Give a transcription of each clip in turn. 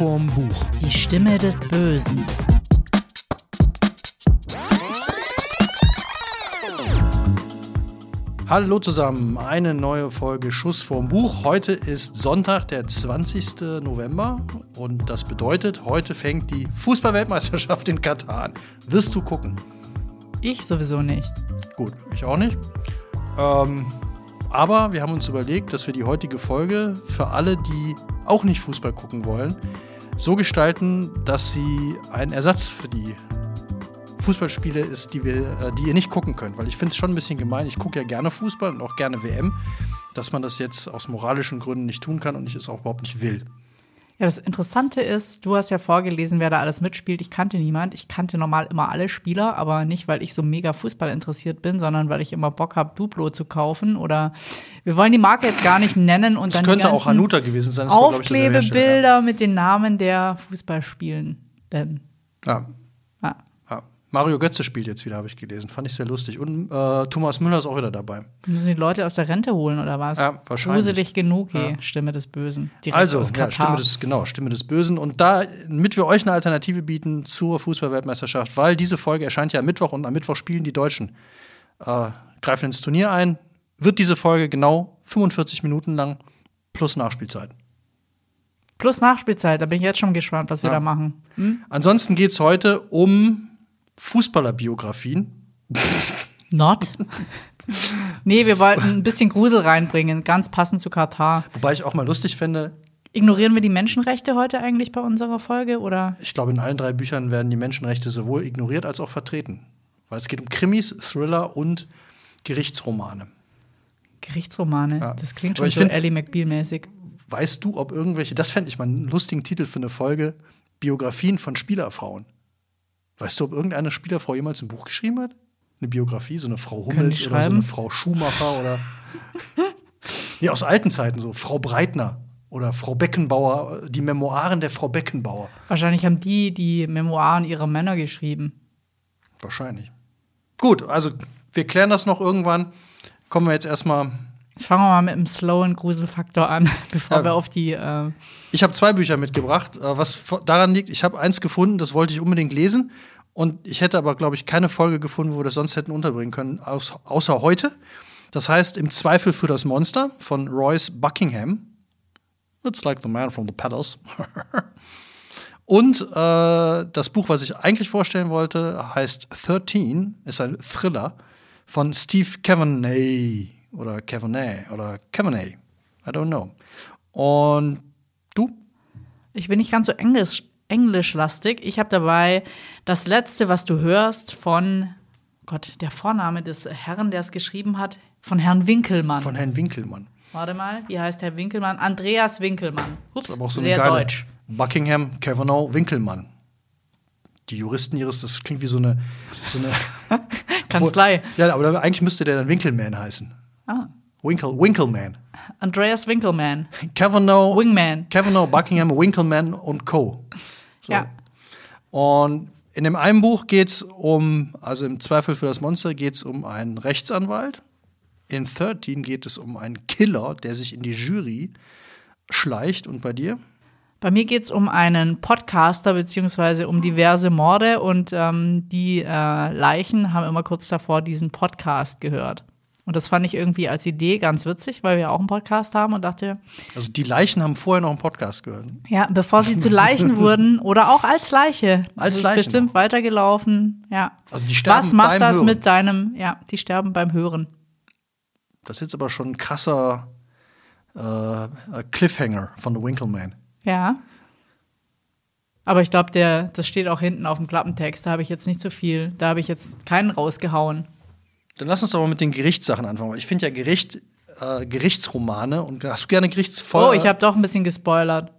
vorm Buch. Die Stimme des Bösen. Hallo zusammen, eine neue Folge Schuss vorm Buch. Heute ist Sonntag, der 20. November und das bedeutet, heute fängt die Fußballweltmeisterschaft in Katar an. Wirst du gucken? Ich sowieso nicht. Gut, ich auch nicht. Ähm, aber wir haben uns überlegt, dass wir die heutige Folge für alle, die auch nicht Fußball gucken wollen, so gestalten, dass sie ein Ersatz für die Fußballspiele ist, die, wir, äh, die ihr nicht gucken könnt. Weil ich finde es schon ein bisschen gemein. Ich gucke ja gerne Fußball und auch gerne WM, dass man das jetzt aus moralischen Gründen nicht tun kann und ich es auch überhaupt nicht will. Ja, das Interessante ist, du hast ja vorgelesen, wer da alles mitspielt. Ich kannte niemand. Ich kannte normal immer alle Spieler, aber nicht, weil ich so mega Fußball interessiert bin, sondern weil ich immer Bock habe, Duplo zu kaufen. Oder wir wollen die Marke jetzt gar nicht nennen und Das dann könnte die auch Hanuta gewesen sein. Aufklebebilder mit den Namen der Fußballspielenden. Ja, Ja. Mario Götze spielt jetzt wieder, habe ich gelesen. Fand ich sehr lustig. Und äh, Thomas Müller ist auch wieder dabei. Müssen die Leute aus der Rente holen oder was? Ja, wahrscheinlich. Gruselig genug, Ja. Stimme des Bösen. Direkt Also, aus ja. Stimme des, genau, Stimme des Bösen. Und da, damit wir euch eine Alternative bieten zur Fußballweltmeisterschaft, weil diese Folge erscheint ja am Mittwoch und am Mittwoch spielen die Deutschen, äh, greifen ins Turnier ein, wird diese Folge genau 45 Minuten lang plus Nachspielzeit. Plus Nachspielzeit, da bin ich jetzt schon gespannt, was wir Ja. da machen. Ansonsten geht es heute um Fußballerbiografien. Not? nee, wir wollten ein bisschen Grusel reinbringen, ganz passend zu Katar. Wobei ich auch mal lustig fände, Ignorieren wir die Menschenrechte heute eigentlich bei unserer Folge oder? ich glaube, in allen drei Büchern werden die Menschenrechte sowohl ignoriert als auch vertreten. Weil es geht um Krimis, Thriller und Gerichtsromane. Gerichtsromane. Ja. Das klingt schon ich so find- Ellie McBeal-mäßig. Weißt du, ob irgendwelche, das fände ich mal einen lustigen Titel für eine Folge, Biografien von Spielerfrauen. Weißt du, ob irgendeine Spielerfrau jemals ein Buch geschrieben hat? Eine Biografie, so eine Frau Hummels oder so eine Frau Schumacher oder. nee, aus alten Zeiten so. Frau Breitner oder Frau Beckenbauer, die Memoiren der Frau Beckenbauer. Wahrscheinlich haben die die Memoiren ihrer Männer geschrieben. Wahrscheinlich. Gut, also wir klären das noch irgendwann. Kommen wir jetzt erstmal. Jetzt fangen wir mal mit dem slowen Gruselfaktor an, bevor Ja. wir auf die. Äh, Ich habe zwei Bücher mitgebracht, äh, was daran liegt, ich habe eins gefunden, das wollte ich unbedingt lesen. Und ich hätte aber, glaube ich, keine Folge gefunden, wo wir das sonst hätten unterbringen können, außer heute. Das heißt, Im Zweifel für das Monster von Royce Buckingham. It's like the man from the Pedals. Und äh, das Buch, was ich eigentlich vorstellen wollte, heißt 13, ist ein Thriller von Steve Cavanagh oder Cavanagh oder Cavanagh. I don't know. Und du? ich bin nicht ganz so englisch, englischlastig. Ich habe dabei das letzte, was du hörst, von Gott, der Vorname des Herrn, der es geschrieben hat, von Herrn Winkelmann. Von Herrn Winkelmann. Warte mal, wie heißt Herr Winkelmann? Andreas Winkelmann. Ups, Das ist aber auch so sehr geile deutsch. Buckingham Cavanagh Winkelmann. Die Juristen ihres, das klingt wie so eine. So eine Kanzlei. ja, aber eigentlich müsste der dann Winkelman heißen. Ah. Winkel, Winkelman. Andreas Winkelmann. Cavanagh, Wingman. Cavanagh, Buckingham, Winkelman und Co. So. Ja. Und in dem einen Buch geht es um, also im Zweifel für das Monster geht es um einen Rechtsanwalt. In 13 geht es um einen Killer, der sich in die Jury schleicht. Und bei dir? Bei mir geht es um einen Podcaster beziehungsweise um diverse Morde und ähm, die äh, Leichen haben immer kurz davor diesen Podcast gehört. Und das fand ich irgendwie als Idee ganz witzig, weil wir auch einen Podcast haben und dachte, Also die Leichen haben vorher noch einen Podcast gehört. ja, bevor sie zu Leichen wurden oder auch als Leiche. Als das ist Leichen bestimmt noch. weitergelaufen. Ja. Also die sterben Was macht beim das Hören. mit deinem, ja, die sterben beim Hören. Das ist jetzt aber schon ein krasser äh, Cliffhanger von The Winkleman. Ja. Aber ich glaube, der, das steht auch hinten auf dem Klappentext. Da habe ich jetzt nicht so viel. Da habe ich jetzt keinen rausgehauen. Dann lass uns doch mal mit den Gerichtssachen anfangen. Ich finde ja Gericht, äh, Gerichtsromane und hast du gerne Gerichtsfolgen? Oh, ich habe doch ein bisschen gespoilert.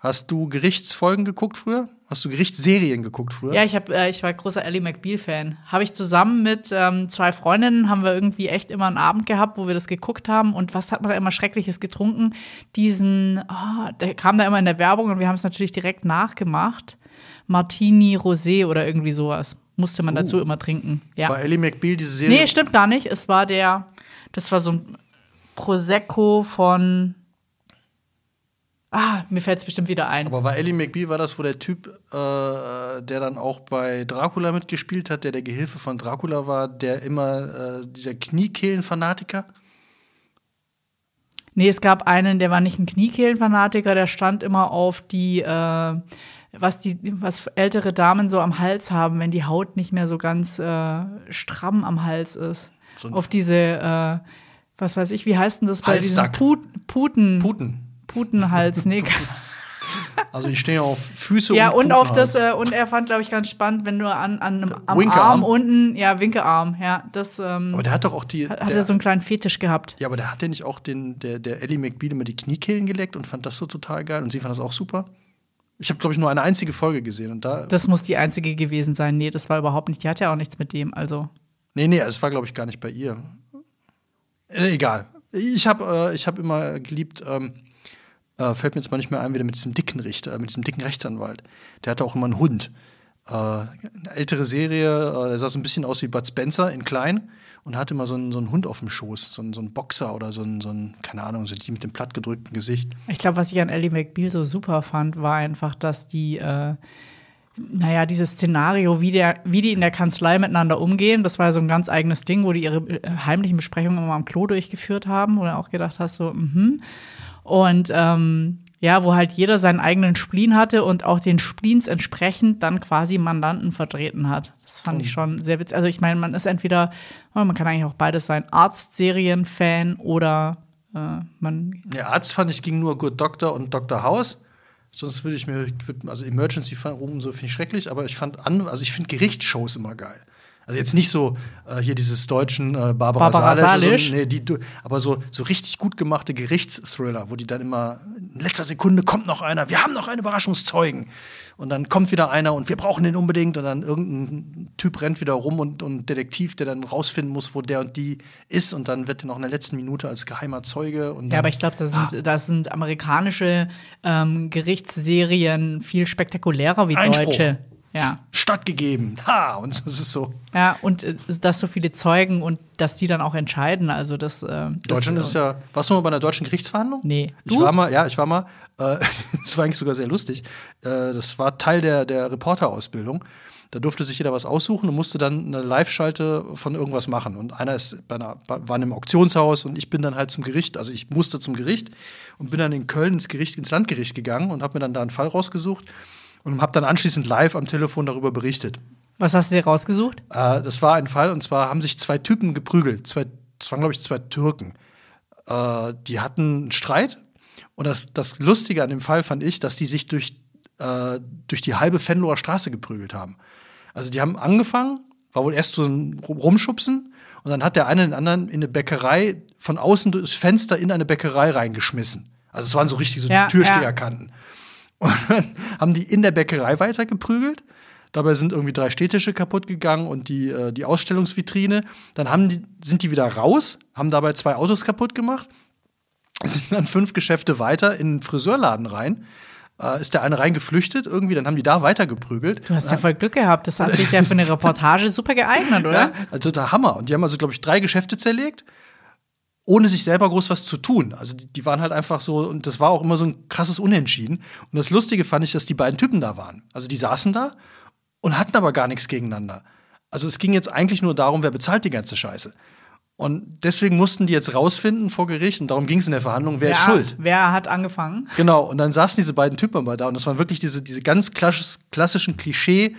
Hast du Gerichtsfolgen geguckt früher? Hast du Gerichtsserien geguckt früher? Ja, ich, hab, äh, ich war großer Ellie McBeal-Fan. Habe ich zusammen mit ähm, zwei Freundinnen, haben wir irgendwie echt immer einen Abend gehabt, wo wir das geguckt haben. Und was hat man da immer Schreckliches getrunken? Diesen, oh, der kam da immer in der Werbung und wir haben es natürlich direkt nachgemacht. Martini Rosé oder irgendwie sowas. Musste man dazu immer trinken. Ja. War Ellie McBeal diese Serie? Nee, stimmt gar nicht. Es war der, das war so ein Prosecco von Ah, mir fällt es bestimmt wieder ein. Aber war Ellie McBeal, war das, wo der Typ, äh, der dann auch bei Dracula mitgespielt hat, der der Gehilfe von Dracula war, der immer äh, dieser Kniekehlen-Fanatiker? Nee, es gab einen, der war nicht ein Kniekehlen-Fanatiker, der stand immer auf die, äh, was die, was ältere Damen so am Hals haben, wenn die Haut nicht mehr so ganz äh, stramm am Hals ist. So auf diese, äh, was weiß ich, wie heißt denn das bei diesen Halssack. Put, Puten, Puten. Putenhals, nee. Also ich stehe auf Füße ja, und und auf das, äh, und er fand, glaube ich, ganz spannend, wenn du an, an einem, am Winkearm. Arm unten, ja, Winkearm, ja, das ähm, Aber der hat doch auch die. hat, hat der, er so einen kleinen Fetisch gehabt. ja, aber der hat ja nicht auch den, der, der Ellie McBeal immer die Kniekehlen geleckt und fand das so total geil und sie fand das auch super. Ich habe, glaube ich, nur eine einzige Folge gesehen und da. Das muss die einzige gewesen sein. Nee, das war überhaupt nicht. Die hat ja auch nichts mit dem. Also, Nee, nee, es war, glaube ich, gar nicht bei ihr. Äh, egal. Ich habe äh, ich hab immer geliebt, ähm, äh, fällt mir jetzt mal nicht mehr ein, wieder mit diesem dicken Richter, äh, mit diesem dicken Rechtsanwalt. Der hatte auch immer einen Hund. Äh, eine ältere Serie, äh, der sah so ein bisschen aus wie Bud Spencer in klein und hatte immer so einen, so einen Hund auf dem Schoß, so einen, so einen Boxer oder so einen, so einen, keine Ahnung, so die mit dem plattgedrückten Gesicht. ich glaube, was ich an Ellie McBeal so super fand, war einfach, dass die, äh, naja, dieses Szenario, wie, der, wie die in der Kanzlei miteinander umgehen, das war so ein ganz eigenes Ding, wo die ihre äh, heimlichen Besprechungen immer am Klo durchgeführt haben, wo du auch gedacht hast, so, mhm. Und ähm, ja, wo halt jeder seinen eigenen Spleen hatte und auch den Spleens entsprechend dann quasi Mandanten vertreten hat. Das fand ich schon sehr witzig. Also ich meine, man ist entweder, oh, man kann eigentlich auch beides sein, Arztserien-Fan oder äh, man Der Arzt fand ich ging nur Good Doctor und Dr. House. Sonst würde ich mir, also Emergency Room so finde ich schrecklich, aber ich fand an, also ich finde Gerichtsshows immer geil. Also jetzt nicht so äh, hier dieses deutschen äh, Barbara, Barbara Salisch, Salisch? So, nee, die, aber so, so richtig gut gemachte Gerichtsthriller, wo die dann immer in letzter Sekunde kommt noch einer, wir haben noch einen Überraschungszeugen. Und dann kommt wieder einer und wir brauchen den unbedingt. Und dann irgendein Typ rennt wieder rum und, und Detektiv, der dann rausfinden muss, wo der und die ist. Und dann wird er noch in der letzten Minute als geheimer Zeuge. Und Ja, aber ich glaube, das sind, das sind amerikanische ähm, Gerichtsserien viel spektakulärer wie Einspruch. deutsche. Ja. stattgegeben. Ha, und so ist es so. Ja, und äh, dass so viele Zeugen und dass die dann auch entscheiden. Also das. Äh, das Deutschland ist ja. Warst du mal bei einer deutschen Gerichtsverhandlung? Nee. Ich Du? war mal, ja, ich war mal. Äh, das war eigentlich sogar sehr lustig. Äh, das war Teil der, der Reporterausbildung. Da durfte sich jeder was aussuchen und musste dann eine Live-Schalte von irgendwas machen. Und einer ist bei einer, war in einem Auktionshaus und ich bin dann halt zum Gericht, also ich musste zum Gericht und bin dann in Köln ins Gericht, ins Landgericht gegangen und habe mir dann da einen Fall rausgesucht und habe dann anschließend live am Telefon darüber berichtet. Was hast du dir rausgesucht? Äh, das war ein Fall, und zwar haben sich zwei Typen geprügelt. Zwei, das waren, glaube ich, zwei Türken. Äh, die hatten einen Streit. Und das, das Lustige an dem Fall fand ich, dass die sich durch, äh, durch die halbe Venloer Straße geprügelt haben. Also die haben angefangen, war wohl erst so ein Rum- Rumschubsen. Und dann hat der eine den anderen in eine Bäckerei von außen durchs Fenster in eine Bäckerei reingeschmissen. Also es waren so richtig so Ja, Türsteherkanten. Und dann haben die in der Bäckerei weitergeprügelt. Dabei sind irgendwie drei Städtische kaputt gegangen und die, äh, die Ausstellungsvitrine. Dann haben die, sind die wieder raus, haben dabei zwei Autos kaputt gemacht, sind dann fünf Geschäfte weiter in den Friseurladen rein. Äh, ist der eine reingeflüchtet irgendwie, dann haben die da weitergeprügelt. Du hast ja voll Glück gehabt. Das hat sich ja für eine Reportage super geeignet, oder? Ja, also der Hammer. Und die haben also, glaube ich, drei Geschäfte zerlegt, ohne sich selber groß was zu tun. Also die, die waren halt einfach so, und das war auch immer so ein krasses Unentschieden. Und das Lustige fand ich, dass die beiden Typen da waren. Also die saßen da und hatten aber gar nichts gegeneinander. Also es ging jetzt eigentlich nur darum, wer bezahlt die ganze Scheiße. Und deswegen mussten die jetzt rausfinden vor Gericht, und darum ging es in der Verhandlung, wer ist Wer- schuld. Wer hat angefangen? Genau, und dann saßen diese beiden Typen mal da und das waren wirklich diese, diese ganz klassisch, klassischen Klischee-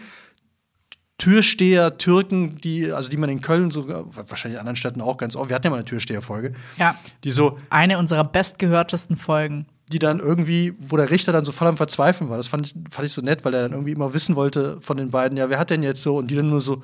Türsteher, Türken, die, also die man in Köln sogar, wahrscheinlich in anderen Städten auch ganz oft, wir hatten ja mal eine Türsteherfolge, Ja. die so, Eine unserer bestgehörtesten Folgen. die dann irgendwie, wo der Richter dann so voll am Verzweifeln war. Das fand ich, fand ich so nett, weil er dann irgendwie immer wissen wollte von den beiden, ja, wer hat denn jetzt so? Und die dann nur so,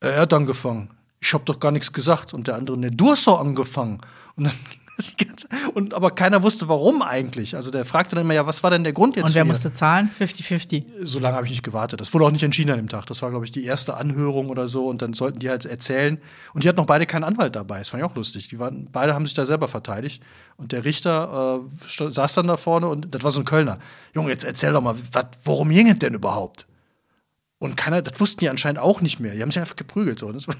"Äh, er hat angefangen. Ich hab doch gar nichts gesagt. Und der andere, ne, du hast doch angefangen. Und dann und aber keiner wusste, warum eigentlich. Also der fragte dann immer, ja, was war denn der Grund jetzt Und wer für- musste zahlen? 50-50. so lange habe ich nicht gewartet. Das wurde auch nicht entschieden an dem Tag. Das war, glaube ich, die erste Anhörung oder so. Und dann sollten die halt erzählen. Und die hatten noch beide keinen Anwalt dabei. Das fand ich auch lustig. Die waren, beide haben sich da selber verteidigt. Und der Richter äh, saß dann da vorne und das war so ein Kölner. Junge, jetzt erzähl doch mal, wat, worum ging es denn überhaupt? Und keiner, das wussten die anscheinend auch nicht mehr. Die haben sich einfach geprügelt. So. Das war,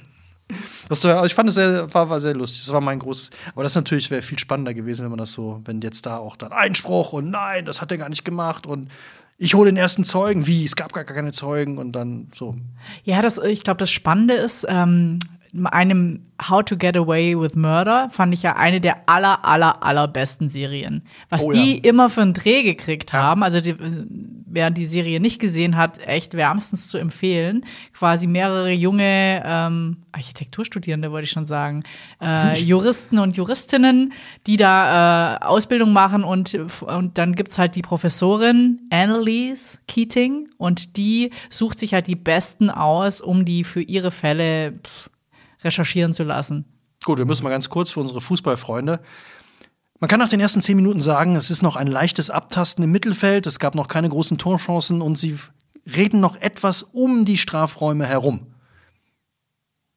Das war, ich fand es sehr, war, war sehr lustig. Das war mein großes. Aber das natürlich wäre viel spannender gewesen, wenn man das so, wenn jetzt da auch dann Einspruch und nein, das hat er gar nicht gemacht und ich hole den ersten Zeugen. Wie? Es gab gar keine Zeugen und dann so. Ja, das, ich glaube, das Spannende ist, ähm, einem How to Get Away with Murder fand ich ja eine der aller, aller, allerbesten Serien. Was Oh, die ja. immer für einen Dreh gekriegt haben, also die, wer die Serie nicht gesehen hat, echt wärmstens zu empfehlen. Quasi mehrere junge ähm, Architekturstudierende, wollte ich schon sagen, äh, Juristen und Juristinnen, die da äh, Ausbildung machen und, und dann gibt's halt die Professorin Annalise Keating und die sucht sich halt die Besten aus, um die für ihre Fälle pff, recherchieren zu lassen. Gut, wir müssen mal ganz kurz für unsere Fußballfreunde. Man kann nach den ersten zehn Minuten sagen, es ist noch ein leichtes Abtasten im Mittelfeld, es gab noch keine großen Torchancen und sie reden noch etwas um die Strafräume herum.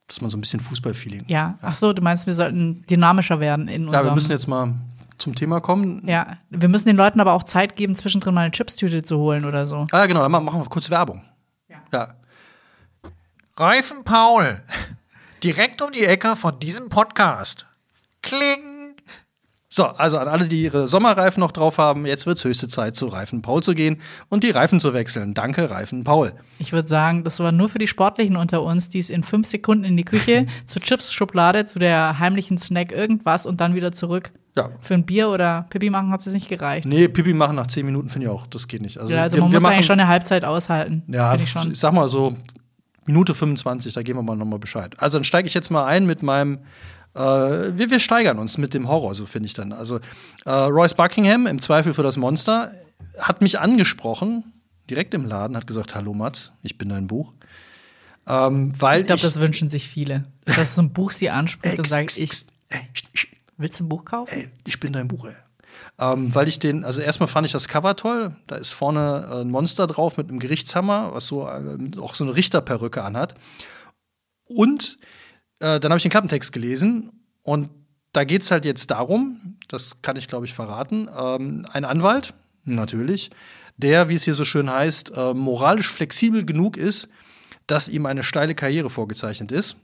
Dass man so ein bisschen Fußballfeeling. Ja, ach so, du meinst, wir sollten dynamischer werden in unserem. Ja, wir müssen jetzt mal zum Thema kommen. ja, wir müssen den Leuten aber auch Zeit geben, zwischendrin mal eine Chipstüte zu holen oder so. Ah, genau, dann machen wir kurz Werbung. Ja. ja. Reifen Paul. Direkt um die Ecke von diesem Podcast. Kling. So, also an alle, die ihre Sommerreifen noch drauf haben, jetzt wird's höchste Zeit, zu Reifen Paul zu gehen und die Reifen zu wechseln. Danke, Reifen Paul. Ich würde sagen, das war nur für die Sportlichen unter uns, die es in fünf Sekunden in die Küche, zur Chips-Schublade, zu der heimlichen Snack irgendwas und dann wieder zurück. Ja. Für ein Bier oder Pipi machen hat es nicht gereicht. Nee, Pipi machen nach zehn Minuten finde ich auch, das geht nicht. Also, ja, also wir- man wir muss machen- eigentlich schon eine Halbzeit aushalten. Ja, ich ich, schon. sag mal so, Minute 25, da geben wir mal nochmal Bescheid. Also dann steige ich jetzt mal ein mit meinem, äh, wir, wir steigern uns mit dem Horror, so finde ich dann. Also äh, Royce Buckingham, im Zweifel für das Monster, hat mich angesprochen, direkt im Laden, hat gesagt, hallo Mats, ich bin dein Buch. Ähm, weil Ich glaube, das wünschen sich viele. Dass so ein Buch sie anspricht und sagt, ich, willst du ein Buch kaufen? ey, ich bin dein Buch, ey. Ähm, weil ich den, also erstmal fand ich das Cover toll. Da ist vorne äh, ein Monster drauf mit einem Gerichtshammer, was so äh, auch so eine Richterperücke anhat. Und äh, dann habe ich den Klappentext gelesen und da geht es halt jetzt darum, das kann ich glaube ich verraten, ähm, ein Anwalt, natürlich, der, wie es hier so schön heißt, äh, moralisch flexibel genug ist, dass ihm eine steile Karriere vorgezeichnet ist.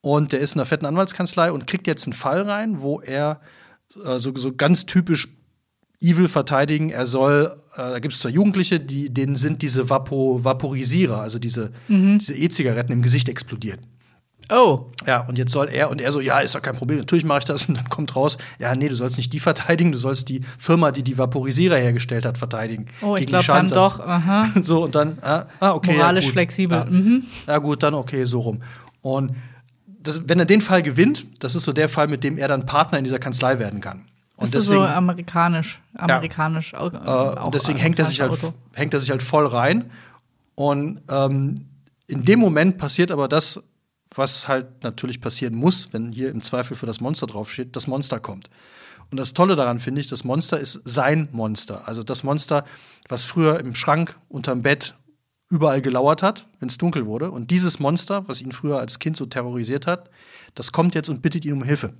Und der ist in einer fetten Anwaltskanzlei und kriegt jetzt einen Fall rein, wo er so, so ganz typisch Evil verteidigen. Er soll, äh, da gibt es zwei Jugendliche, die, denen sind diese Vapo, Vaporisierer, also diese diese E-Zigaretten im Gesicht explodiert. Oh, Ja, und jetzt soll er, und er so, ja, ist doch kein Problem, natürlich mache ich das. Und dann kommt raus, ja, nee, du sollst nicht die verteidigen, du sollst die Firma, die die Vaporisierer hergestellt hat, verteidigen. Oh, ich Gegen die glaub dann doch, aha. So, und dann, ah, ah okay. Moralisch ja, flexibel, Ja. mhm. ja, gut, dann okay, so rum. Und das, wenn er den Fall gewinnt, das ist so der Fall, mit dem er dann Partner in dieser Kanzlei werden kann. Und ist das so amerikanisch, amerikanisch. au- Äh, und deswegen hängt er, sich halt, Auto. hängt er sich halt voll rein. Und ähm, in dem Moment passiert aber das, was halt natürlich passieren muss, wenn hier im Zweifel für das Monster draufsteht, das Monster kommt. Und das Tolle daran finde ich, das Monster ist sein Monster. Also das Monster, was früher im Schrank, unterm Bett, überall gelauert hat, wenn es dunkel wurde. Und dieses Monster, was ihn früher als Kind so terrorisiert hat, das kommt jetzt und bittet ihn um Hilfe.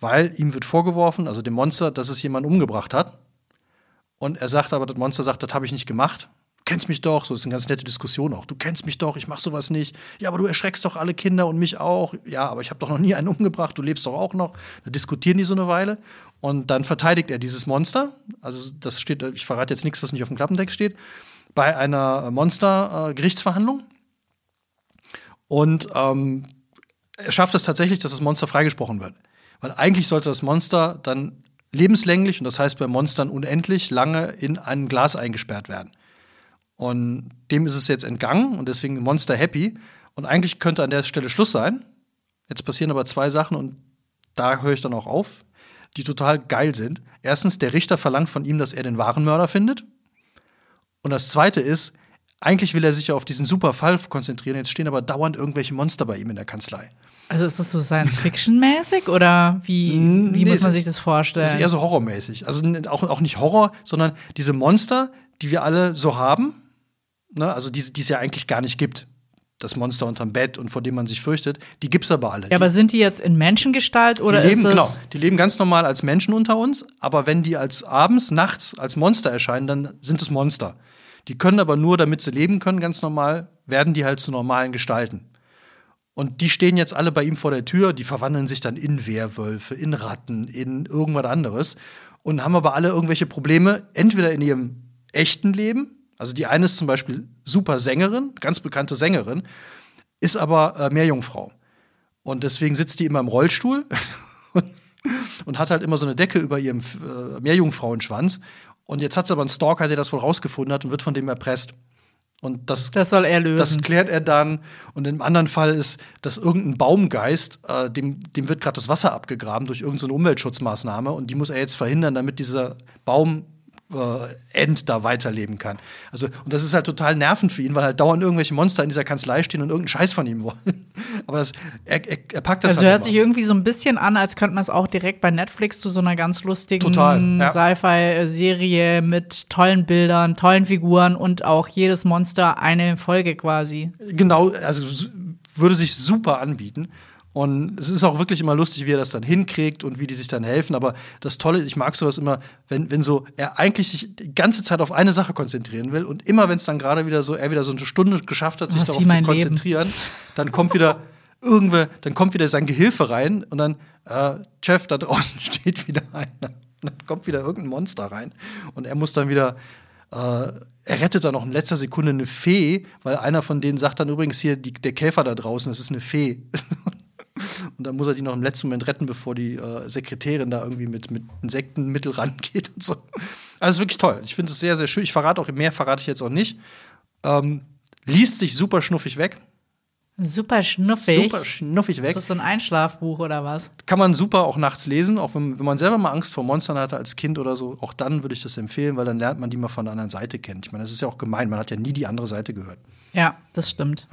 Weil ihm wird vorgeworfen, also dem Monster, dass es jemanden umgebracht hat. Und er sagt aber, das Monster sagt, das habe ich nicht gemacht. Du kennst mich doch, so ist eine ganz nette Diskussion auch. Du kennst mich doch, ich mache sowas nicht. Ja, aber du erschreckst doch alle Kinder und mich auch. Ja, aber ich habe doch noch nie einen umgebracht, du lebst doch auch noch. Da diskutieren die so eine Weile. Und dann verteidigt er dieses Monster. Also, das steht, ich verrate jetzt nichts, was nicht auf dem Klappentext steht, bei einer Monster-Gerichtsverhandlung. Und ähm, er schafft es tatsächlich, dass das Monster freigesprochen wird. Weil eigentlich sollte das Monster dann lebenslänglich, und das heißt bei Monstern unendlich, lange in ein Glas eingesperrt werden. Und dem ist es jetzt entgangen und deswegen Monster happy. Und eigentlich könnte an der Stelle Schluss sein. Jetzt passieren aber zwei Sachen und da höre ich dann auch auf, die total geil sind. Erstens, der Richter verlangt von ihm, dass er den wahren Mörder findet. Und das zweite ist, eigentlich will er sich ja auf diesen super Fall konzentrieren. Jetzt stehen aber dauernd irgendwelche Monster bei ihm in der Kanzlei. Also ist das so Science-Fiction-mäßig oder wie, wie nee, muss man sich das vorstellen? Das ist eher so horrormäßig. Also auch, auch nicht Horror, sondern diese Monster, die wir alle so haben, ne? also die, die es ja eigentlich gar nicht gibt. Das Monster unterm Bett und vor dem man sich fürchtet, die gibt es aber alle. ja, aber sind die jetzt in Menschengestalt oder die leben, ist genau, das die leben ganz normal als Menschen unter uns, aber wenn die als abends, nachts als Monster erscheinen, dann sind es Monster. Die können aber nur, damit sie leben können, ganz normal, werden die halt zu normalen Gestalten. Und die stehen jetzt alle bei ihm vor der Tür, die verwandeln sich dann in Werwölfe, in Ratten, in irgendwas anderes und haben aber alle irgendwelche Probleme, entweder in ihrem echten Leben, also die eine ist zum Beispiel super Sängerin, ganz bekannte Sängerin, ist aber äh, Meerjungfrau. Und deswegen sitzt die immer im Rollstuhl und hat halt immer so eine Decke über ihrem äh, Meerjungfrauenschwanz. Und jetzt hat sie aber einen Stalker, der das wohl rausgefunden hat und wird von dem erpresst. Und das, Das soll er lösen. das klärt er dann. Und im anderen Fall ist, dass irgendein Baumgeist, äh, dem, dem wird gerade das Wasser abgegraben durch irgendeine Umweltschutzmaßnahme und die muss er jetzt verhindern, damit dieser Baum äh, End da weiterleben kann. Also, und das ist halt total nervend für ihn, weil halt dauernd irgendwelche Monster in dieser Kanzlei stehen und irgendeinen Scheiß von ihm wollen. Aber das, er, er, er packt das Also halt hört immer. sich irgendwie so ein bisschen an, als könnte man es auch direkt bei Netflix zu so einer ganz lustigen ja. Sci-Fi-Serie mit tollen Bildern, tollen Figuren und auch jedes Monster eine Folge quasi. Genau, also würde sich super anbieten. Und es ist auch wirklich immer lustig, wie er das dann hinkriegt und wie die sich dann helfen. Aber das Tolle, ich mag sowas immer, wenn, wenn so er eigentlich sich die ganze Zeit auf eine Sache konzentrieren will und immer, wenn es dann gerade wieder so, er wieder so eine Stunde geschafft hat, sich darauf zu mein Leben. konzentrieren, dann kommt wieder irgendwer, dann kommt wieder sein Gehilfe rein und dann, äh, Chef, da draußen steht wieder einer. Und dann kommt wieder irgendein Monster rein und er muss dann wieder äh, er rettet dann noch in letzter Sekunde eine Fee, weil einer von denen sagt dann übrigens hier, die, der Käfer da draußen, das ist eine Fee. und dann muss er die noch im letzten Moment retten, bevor die äh, Sekretärin da irgendwie mit, mit Insektenmittel rangeht und so. Also ist wirklich toll. Ich finde es sehr, sehr schön. Ich verrate auch, mehr verrate ich jetzt auch nicht. Ähm, liest sich super schnuffig weg. Super schnuffig. Super schnuffig weg. Das ist so ein Einschlafbuch oder was? Kann man super auch nachts lesen, auch wenn, wenn man selber mal Angst vor Monstern hatte als Kind oder so. Auch dann würde ich das empfehlen, weil dann lernt man die mal von der anderen Seite kennen. Ich meine, das ist ja auch gemein. Man hat ja nie die andere Seite gehört. Ja, das stimmt.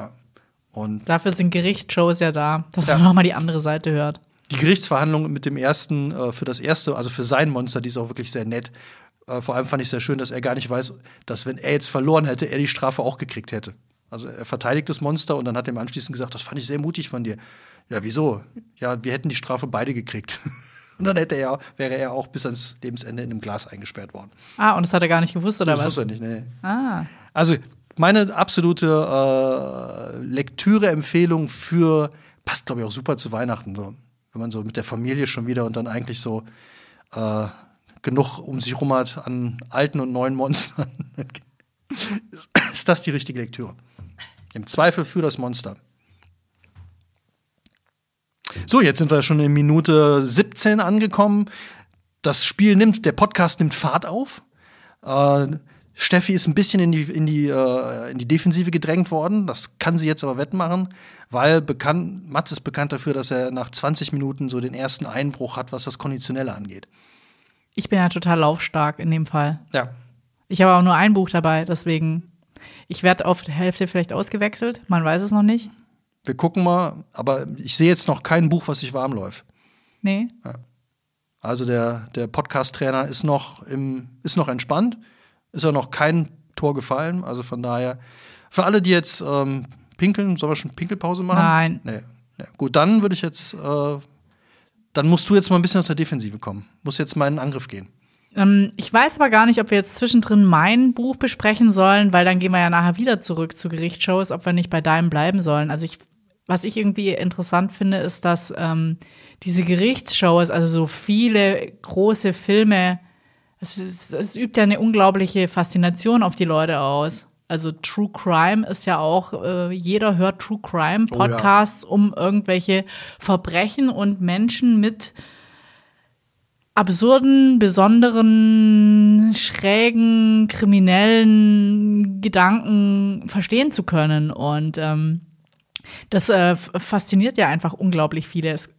Und Dafür sind Gerichtsshows ja da, dass Ja. man auch mal die andere Seite hört. die Gerichtsverhandlung mit dem ersten, äh, für das erste, also für sein Monster, die ist auch wirklich sehr nett. Äh, vor allem fand ich sehr schön, dass er gar nicht weiß, dass wenn er jetzt verloren hätte, er die Strafe auch gekriegt hätte. Also er verteidigt das Monster und dann hat er ihm anschließend gesagt, das fand ich sehr mutig von dir. Ja, wieso? Ja, wir hätten die Strafe beide gekriegt. und dann hätte er, wäre er auch bis ans Lebensende in einem Glas eingesperrt worden. Ah, und das hat er gar nicht gewusst, oder das was? wusste er nicht, nee, nee. Ah. Also meine absolute äh, Lektüre-Empfehlung für, passt glaube ich auch super zu Weihnachten, so. wenn man so mit der Familie schon wieder und dann eigentlich so äh, genug um sich rum hat an alten und neuen Monstern, ist, das die richtige Lektüre. Im Zweifel für das Monster. So, jetzt sind wir schon in Minute 17 angekommen. Das Spiel nimmt, der Podcast nimmt Fahrt auf. Äh, Steffi ist ein bisschen in die, in, die, äh, in die Defensive gedrängt worden. Das kann sie jetzt aber wettmachen, weil bekannt, Mats ist bekannt dafür, dass er nach 20 Minuten so den ersten Einbruch hat, was das Konditionelle angeht. Ich bin ja total laufstark in dem Fall. Ja. Ich habe auch nur ein Buch dabei, deswegen. Ich werde auf der Hälfte vielleicht ausgewechselt. Man weiß es noch nicht. Wir gucken mal, aber ich sehe jetzt noch kein Buch, was sich warm läuft. Nee. Also der, der Podcast-Trainer ist noch, im, ist noch entspannt, ist auch noch kein Tor gefallen. Also von daher, für alle, die jetzt ähm, pinkeln, sollen wir schon Pinkelpause machen? Nein. Nee. nee. Gut, dann würde ich jetzt, äh, dann musst du jetzt mal ein bisschen aus der Defensive kommen. Muss jetzt mal in den Angriff gehen. Ähm, ich weiß aber gar nicht, ob wir jetzt zwischendrin mein Buch besprechen sollen, weil dann gehen wir ja nachher wieder zurück zu Gerichtsshows, ob wir nicht bei deinem bleiben sollen. Also ich, was ich irgendwie interessant finde, ist, dass ähm, diese Gerichtsshows, also so viele große Filme, es, es, es übt ja eine unglaubliche Faszination auf die Leute aus. Also True Crime ist ja auch, äh, jeder hört True Crime Oh ja. Podcasts um irgendwelche Verbrechen und Menschen mit absurden, besonderen, schrägen, kriminellen Gedanken verstehen zu können. Und ähm, das äh, fasziniert ja einfach unglaublich viele. Es,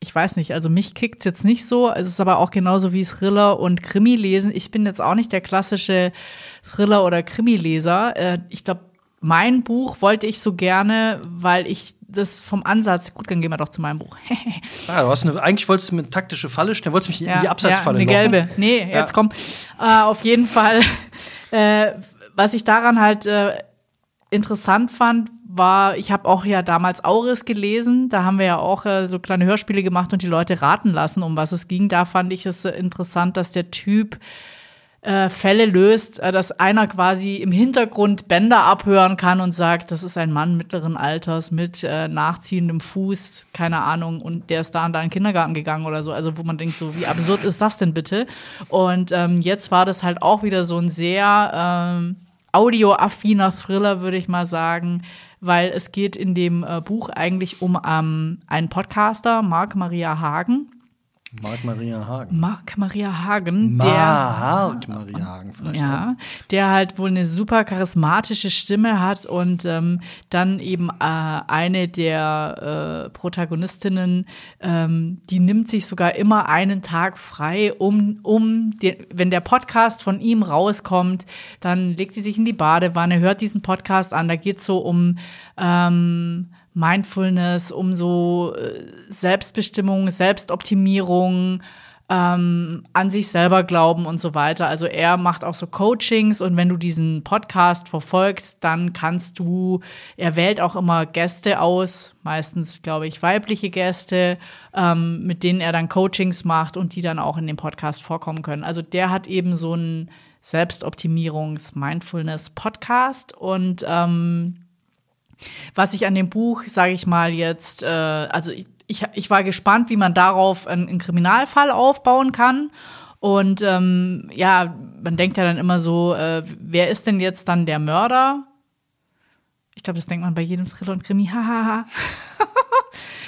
ich weiß nicht, also mich kickt's jetzt nicht so. Es ist aber auch genauso wie Thriller und Krimi lesen. Ich bin jetzt auch nicht der klassische Thriller- oder Krimi-Leser. Äh, ich glaube, mein Buch wollte ich so gerne, weil ich das vom Ansatz, gut, dann gehen wir doch zu meinem Buch. Ah, du hast eine, eigentlich wolltest du mir eine taktische Falle stellen, wolltest mich in die Absatzfalle ja, eine locken. gelbe. Nee, jetzt komm. Äh, auf jeden Fall. Äh, was ich daran halt äh, interessant fand, war, ich habe auch ja damals Auris gelesen. Da haben wir ja auch äh, so kleine Hörspiele gemacht und die Leute raten lassen, um was es ging. Da fand ich es äh, interessant, dass der Typ äh, Fälle löst, äh, dass einer quasi im Hintergrund Bänder abhören kann und sagt, das ist ein Mann mittleren Alters mit äh, nachziehendem Fuß, keine Ahnung, und der ist da und da in den Kindergarten gegangen oder so. Also wo man denkt, so wie absurd ist das denn bitte? Und ähm, jetzt war das halt auch wieder so ein sehr ähm, audioaffiner Thriller, würde ich mal sagen, weil es geht in dem äh, Buch eigentlich um ähm, einen Podcaster, Marc Maria Hagen. Marc Maria Hagen. Marc Maria Hagen, der Marc Maria Hagen vielleicht. auch. ja, der halt wohl eine super charismatische Stimme hat und ähm, dann eben äh, eine der äh, Protagonistinnen, ähm, die nimmt sich sogar immer einen Tag frei, um, um den, wenn der Podcast von ihm rauskommt, dann legt sie sich in die Badewanne, hört diesen Podcast an. Da geht es so um ähm, Mindfulness, um so äh, Selbstbestimmung, Selbstoptimierung, ähm, an sich selber glauben und so weiter. Also er macht auch so Coachings und wenn du diesen Podcast verfolgst, dann kannst du, er wählt auch immer Gäste aus, meistens, glaube ich, weibliche Gäste, ähm, mit denen er dann Coachings macht und die dann auch in dem Podcast vorkommen können. Also der hat eben so einen Selbstoptimierungs-Mindfulness-Podcast und ähm, was ich an dem Buch, sage ich mal jetzt, äh, also ich, ich, ich war gespannt, wie man darauf einen, einen Kriminalfall aufbauen kann. Und ähm, ja, man denkt ja dann immer so, äh, wer ist denn jetzt dann der Mörder? Ich glaube, das denkt man bei jedem Thriller und Krimi. Hahaha.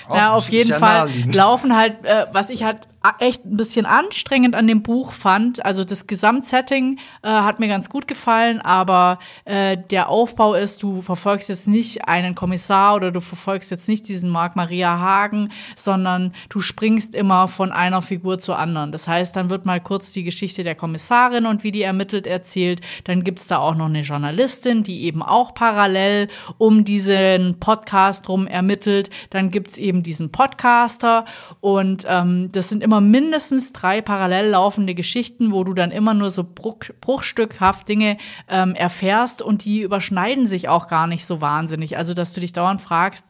ja, auf ist jeden Fall laufen halt, äh, was ich halt echt ein bisschen anstrengend an dem Buch fand. Also das Gesamtsetting äh, hat mir ganz gut gefallen, aber äh, der Aufbau ist, du verfolgst jetzt nicht einen Kommissar oder du verfolgst jetzt nicht diesen Marc Maria Hagen, sondern du springst immer von einer Figur zur anderen. Das heißt, dann wird mal kurz die Geschichte der Kommissarin und wie die ermittelt erzählt. Dann gibt's da auch noch eine Journalistin, die eben auch parallel um diesen Podcast rum ermittelt. Dann gibt's eben diesen Podcaster und ähm, das sind immer mindestens drei parallel laufende Geschichten, wo du dann immer nur so bruch, bruchstückhaft Dinge ähm, erfährst und die überschneiden sich auch gar nicht so wahnsinnig. Also, dass du dich dauernd fragst,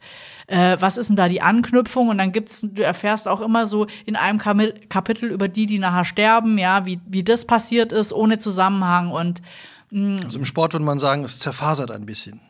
äh, was ist denn da die Anknüpfung? Und dann gibt's, du erfährst auch immer so in einem Kapitel über die, die nachher sterben, ja, wie, wie das passiert ist, ohne Zusammenhang und Also im Sport würde man sagen, es zerfasert ein bisschen.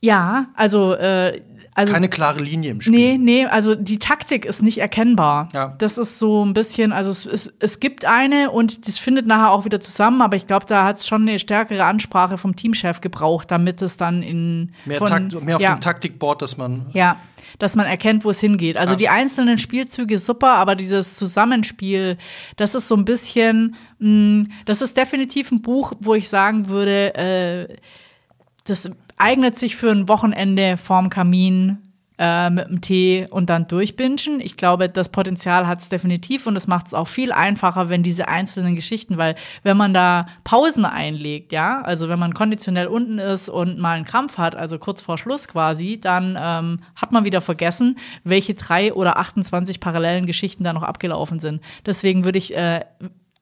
ja, also, äh, also Keine klare Linie im Spiel. Nee, nee, also die Taktik ist nicht erkennbar. Ja. Das ist so ein bisschen, also es, es, es gibt eine und das findet nachher auch wieder zusammen, aber ich glaube, da hat es schon eine stärkere Ansprache vom Teamchef gebraucht, damit es dann in Mehr, von, Takt, mehr auf ja, dem Taktikboard, dass man. Ja, dass man erkennt, wo es hingeht. Also Ja. die einzelnen Spielzüge super, aber dieses Zusammenspiel, das ist so ein bisschen, mh, das ist definitiv ein Buch, wo ich sagen würde, äh, das eignet sich für ein Wochenende vorm Kamin äh, mit einem Tee und dann durchbingen. Ich glaube, das Potenzial hat es definitiv und es macht es auch viel einfacher, wenn diese einzelnen Geschichten, weil wenn man da Pausen einlegt, ja, also wenn man konditionell unten ist und mal einen Krampf hat, also kurz vor Schluss quasi, dann ähm, hat man wieder vergessen, welche drei oder 28 parallelen Geschichten da noch abgelaufen sind. Deswegen würde ich äh,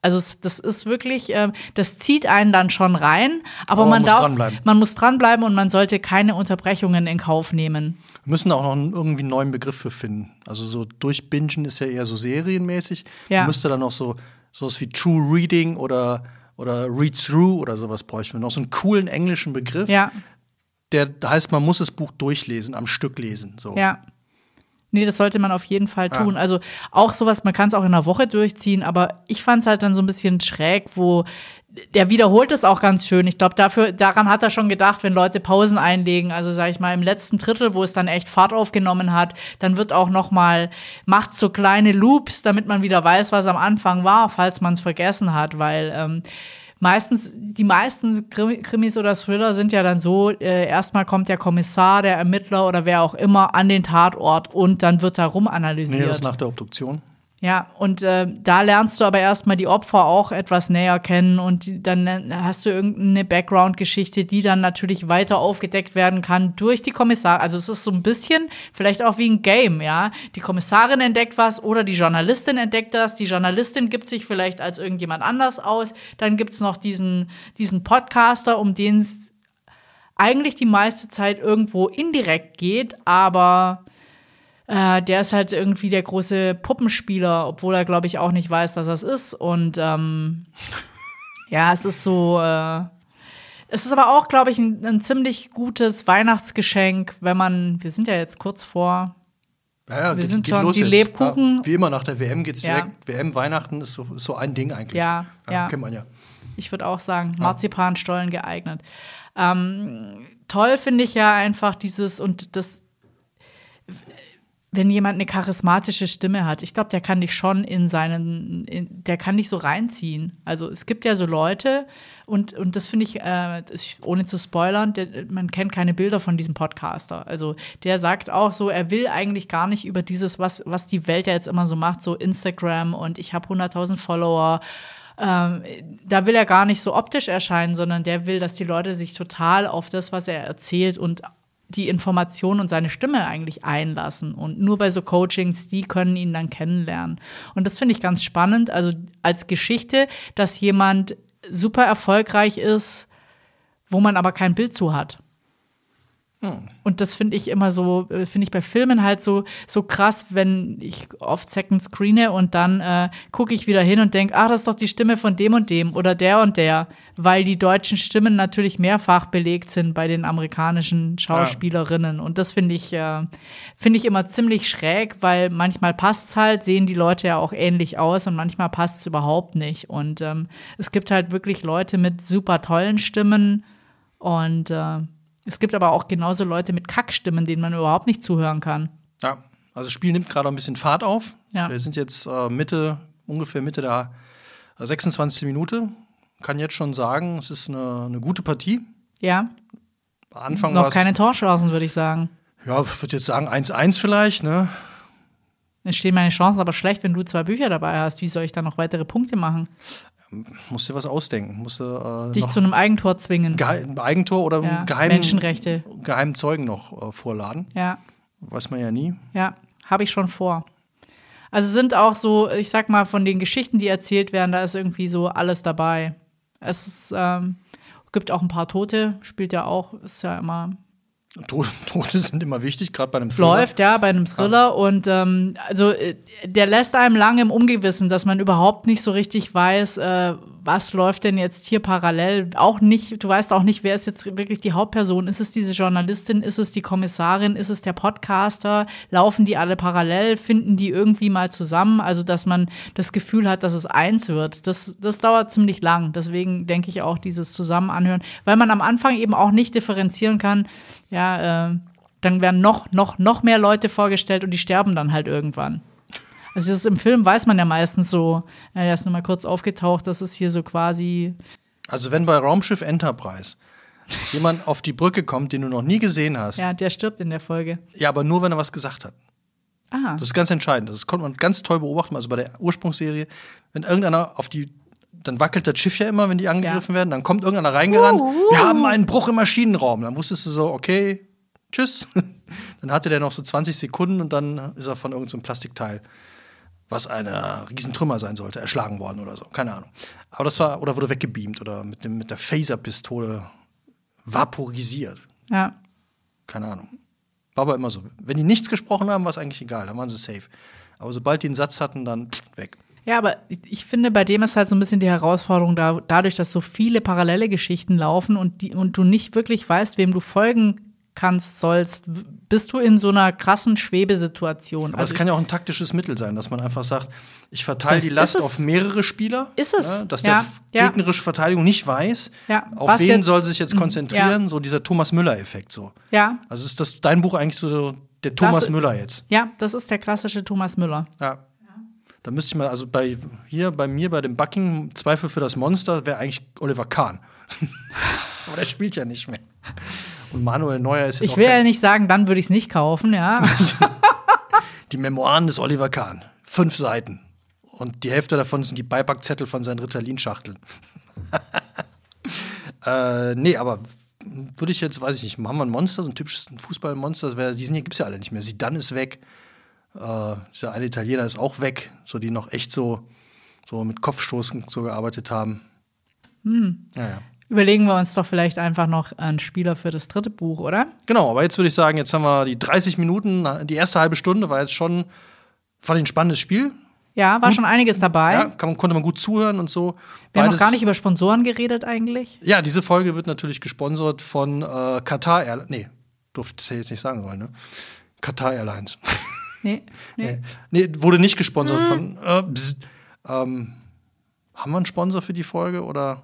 also das ist wirklich, ähm, das zieht einen dann schon rein, aber, Aber man man, muss darf, dranbleiben. man muss dranbleiben und man sollte keine Unterbrechungen in Kauf nehmen. Wir müssen auch noch irgendwie einen neuen Begriff für finden. Also so durchbingen ist ja eher so serienmäßig. Ja. Müsste dann noch so sowas wie True Reading oder, oder Read Through oder sowas bräuchten wir. Noch so einen coolen englischen Begriff. Ja, Der heißt, man muss das Buch durchlesen, am Stück lesen. So. ja. Nee, das sollte man auf jeden Fall Ah. tun. Also auch sowas, man kann es auch in einer Woche durchziehen, aber ich fand es halt dann so ein bisschen schräg, wo der wiederholt es auch ganz schön. Ich glaube, dafür, daran hat er schon gedacht, wenn Leute Pausen einlegen. Also sage ich mal im letzten Drittel, wo es dann echt Fahrt aufgenommen hat, dann wird auch noch mal macht so kleine Loops, damit man wieder weiß, was am Anfang war, falls man es vergessen hat, weil ähm, Meistens, die meisten Krimi- Krimis oder Thriller sind ja dann so, äh, erstmal kommt der Kommissar, der Ermittler oder wer auch immer an den Tatort und dann wird da Nee, rumanalysiert. das ist nach der Obduktion. Ja, und äh, da lernst du aber erstmal die Opfer auch etwas näher kennen und dann hast du irgendeine Background-Geschichte, die dann natürlich weiter aufgedeckt werden kann durch die Kommissarin. Also es ist so ein bisschen vielleicht auch wie ein Game, ja. Die Kommissarin entdeckt was oder die Journalistin entdeckt das. Die Journalistin gibt sich vielleicht als irgendjemand anders aus. Dann gibt's noch diesen, diesen Podcaster, um den es eigentlich die meiste Zeit irgendwo indirekt geht, aber äh, der ist halt irgendwie der große Puppenspieler, obwohl er, glaube ich, auch nicht weiß, dass er es ist. Und ähm, Ja, es ist so. Äh, es ist aber auch, glaube ich, ein, ein ziemlich gutes Weihnachtsgeschenk, wenn man. Wir sind ja jetzt kurz vor Ja, ja, Wir geht- sind geht schon die jetzt. Lebkuchen. Ja, wie immer nach der WM geht's Ja. direkt. WM, Weihnachten ist so, ist so ein Ding eigentlich. Ja, ja. Kennt man ja. Ich würde auch sagen, Marzipanstollen geeignet. Ähm, toll finde ich ja einfach dieses und das, wenn jemand eine charismatische Stimme hat. Ich glaube, der kann dich schon in seinen, in, der kann dich so reinziehen. Also es gibt ja so Leute und, und das finde ich, äh, ohne zu spoilern, der, man kennt keine Bilder von diesem Podcaster. Also der sagt auch so, er will eigentlich gar nicht über dieses, was, was die Welt ja jetzt immer so macht, so Instagram und ich habe 100.000 Follower ähm, da will er gar nicht so optisch erscheinen, sondern der will, dass die Leute sich total auf das, was er erzählt und die Information und seine Stimme eigentlich einlassen. Und nur bei so Coachings, die können ihn dann kennenlernen. Und das finde ich ganz spannend. Also als Geschichte, dass jemand super erfolgreich ist, wo man aber kein Bild zu hat. Und das finde ich immer so, äh, finde ich bei Filmen halt so, so krass, wenn ich oft Second screene und dann äh, gucke ich wieder hin und denke, ah, das ist doch die Stimme von dem und dem oder der und der, weil die deutschen Stimmen natürlich mehrfach belegt sind bei den amerikanischen Schauspielerinnen. Und das finde ich, äh, finde ich immer ziemlich schräg, weil manchmal passt es halt, sehen die Leute ja auch ähnlich aus und manchmal passt es überhaupt nicht. Und ähm, es gibt halt wirklich Leute mit super tollen Stimmen und äh, es gibt aber auch genauso Leute mit Kackstimmen, denen man überhaupt nicht zuhören kann. Ja, also das Spiel nimmt gerade ein bisschen Fahrt auf. Ja. Wir sind jetzt äh, Mitte, ungefähr Mitte der 26. Minute. Kann jetzt schon sagen, es ist eine, eine gute Partie. Ja, Anfang noch keine Torchancen, würde ich sagen. Ja, ich würde jetzt sagen 1-1 vielleicht, ne? Es stehen meine Chancen aber schlecht, wenn du zwei Bücher dabei hast. Wie soll ich da noch weitere Punkte machen? Musst dir was ausdenken. Musst äh, Dich zu einem Eigentor zwingen. Gehe Eigentor oder Ja, geheimen, Menschenrechte. geheimen Zeugen noch äh, vorladen. Ja, Weiß man ja nie. ja, habe ich schon vor. Also sind auch so, ich sag mal, von den Geschichten, die erzählt werden, da ist irgendwie so alles dabei. Es ist, ähm, gibt auch ein paar Tote, spielt ja auch, ist ja immer Tote, Tote sind immer wichtig, gerade bei einem Thriller. läuft, ja, bei einem Thriller. Und ähm, also äh, der lässt einem lange im Ungewissen, dass man überhaupt nicht so richtig weiß, äh, was läuft denn jetzt hier parallel. Auch nicht, du weißt auch nicht, wer ist jetzt wirklich die Hauptperson. Ist es diese Journalistin, ist es die Kommissarin, ist es der Podcaster? Laufen die alle parallel? Finden die irgendwie mal zusammen? Also, dass man das Gefühl hat, dass es eins wird. Das, das dauert ziemlich lang. Deswegen denke ich auch dieses Zusammenanhören, weil man am Anfang eben auch nicht differenzieren kann, ja, äh, dann werden noch, noch, noch mehr Leute vorgestellt und die sterben dann halt irgendwann. Also das im Film weiß man ja meistens so, äh, der ist nur mal kurz aufgetaucht, das ist hier so quasi, Also wenn bei Raumschiff Enterprise jemand auf die Brücke kommt, den du noch nie gesehen hast, ja. ja, der stirbt in der Folge. aber nur, wenn er was gesagt hat. Ah, Das ist ganz entscheidend. Das konnte man ganz toll beobachten, also bei der Ursprungsserie. Wenn irgendeiner auf die, dann wackelt das Schiff ja immer, wenn die angegriffen werden, dann kommt irgendeiner reingerannt, wir haben einen Bruch im Maschinenraum. Dann wusstest du so, okay, tschüss. Dann hatte der noch so 20 Sekunden und dann ist er von irgendeinem so Plastikteil, was eine Riesentrümmer sein sollte, erschlagen worden oder so. Keine Ahnung. Aber das war, oder wurde weggebeamt oder mit, dem, mit der Phaserpistole vaporisiert. ja. Keine Ahnung. War aber immer so. Wenn die nichts gesprochen haben, war es eigentlich egal, dann waren sie safe. Aber sobald die einen Satz hatten, dann weg. Ja, aber ich finde, bei dem ist halt so ein bisschen die Herausforderung da, dadurch, dass so viele parallele Geschichten laufen und, die, und du nicht wirklich weißt, wem du folgen kannst, sollst, bist du in so einer krassen Schwebesituation. Aber es Also kann ja auch ein taktisches Mittel sein, dass man einfach sagt, ich verteile die Last es. auf mehrere Spieler. Ist es. ne, dass Ja, der ja. gegnerische Verteidigung nicht weiß, Ja, auf was wen jetzt- soll sie sich jetzt Mhm, konzentrieren. ja. So dieser Thomas Müller-Effekt. So. ja, Also ist das dein Buch eigentlich so der Thomas Das- Müller jetzt? ja, das ist der klassische Thomas Müller. Ja. Da müsste ich mal, also bei hier bei mir bei dem Bucking, Zweifel für das Monster, wäre eigentlich Oliver Kahn. Aber der spielt ja nicht mehr. Und Manuel Neuer ist jetzt Ich will ja nicht sagen, dann würde ich es nicht kaufen, ja. die Memoiren des Oliver Kahn. Fünf Seiten. Und die Hälfte davon sind die Beipackzettel von seinen Ritalin-Schachteln. äh, nee, aber würde ich jetzt, weiß ich nicht, machen wir ein Monster, so ein typisches Fußballmonster, die sind hier, gibt es ja alle nicht mehr. Zidane ist weg. Äh, der eine Italiener ist auch weg, so die noch echt so, so mit Kopfstoßen so gearbeitet haben. Hm. Ja, ja. Überlegen wir uns doch vielleicht einfach noch einen Spieler für das dritte Buch, oder? Genau, aber jetzt würde ich sagen, jetzt haben wir die 30 Minuten, die erste halbe Stunde war jetzt schon, fand ich ein spannendes Spiel. Ja, war schon einiges dabei. Ja, kann, konnte man gut zuhören und so. Wir haben noch Beides- gar nicht über Sponsoren geredet eigentlich. Ja, diese Folge wird natürlich gesponsert von äh, Qatar Airlines. Nee, durfte ich das ja jetzt nicht sagen sollen, ne? Qatar Airlines. Nee, nee. Nee, nee wurde nicht gesponsert von. Äh, ähm, haben wir einen Sponsor für die Folge oder?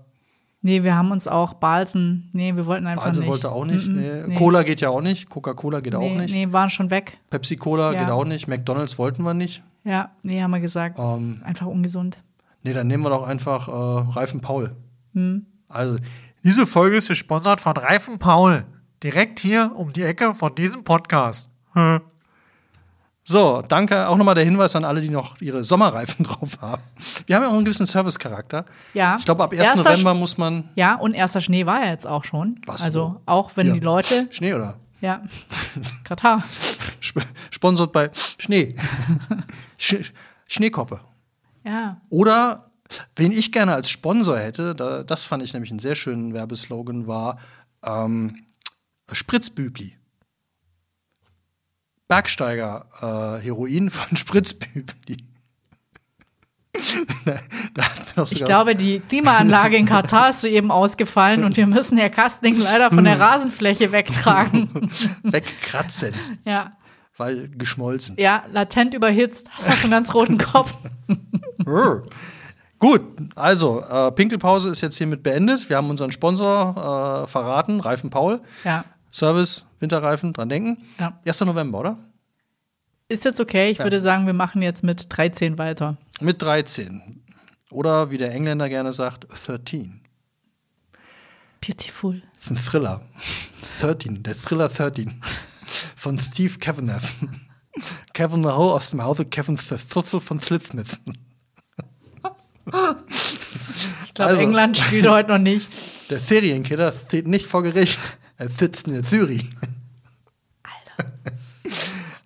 Nee, wir haben uns auch Balsen. Nee, wir wollten einfach Also nicht. wollte auch nicht. Mm, mm, nee. nee. Cola geht ja auch nicht. Coca-Cola geht nee, auch nicht. Nee, waren schon weg. Pepsi Cola Ja. geht auch nicht. McDonalds wollten wir nicht. Ja, nee, haben wir gesagt. Ähm, Einfach ungesund. nee, dann nehmen wir doch einfach äh, Reifen Paul. Hm. Also, Diese Folge ist gesponsert von Reifen Paul. Direkt hier um die Ecke von diesem Podcast. Hm. So, danke. Auch nochmal der Hinweis an alle, die noch ihre Sommerreifen drauf haben. Wir haben ja auch einen gewissen Service-Charakter. Ja. Ich glaube, ab 1. Erster November muss man. Ja, und erster Schnee war ja jetzt auch schon. Was, also auch wenn Ja. die Leute, Schnee oder? ja, Katar. Sp sponsert bei Schnee. Sch Schneekoppe. Ja, Oder, wen ich gerne als Sponsor hätte, da, das fand ich nämlich einen sehr schönen Werbeslogan, war ähm, Spritzbübli. Bergsteiger-Heroin von Spritzbübli. ich glaube, die Klimaanlage in Katar ist soeben ausgefallen und wir müssen Herr Kastning leider von der Hm. Rasenfläche wegtragen. wegkratzen, ja. weil geschmolzen. ja, latent überhitzt. Hast du schon ganz roten Kopf? Brr. Gut, also äh, Pinkelpause ist jetzt hiermit beendet. Wir haben unseren Sponsor äh, verraten, Reifen Paul. Ja. Service, Winterreifen, dran denken. Ja. 1. November, oder? Ist jetzt okay. Ich würde sagen, wir machen jetzt mit 13 weiter. Mit 13. Oder wie der Engländer gerne sagt, 13. Beautiful. Das ist ein Thriller. 13, der Thriller 13. Von Steve Kavanagh. Kevin Maho aus dem Hause Kevin Stutzel von Slitsmith. Ich glaube, Also. England spielt heute noch nicht. Der Serienkiller steht nicht vor Gericht. Er sitzt in der Jury.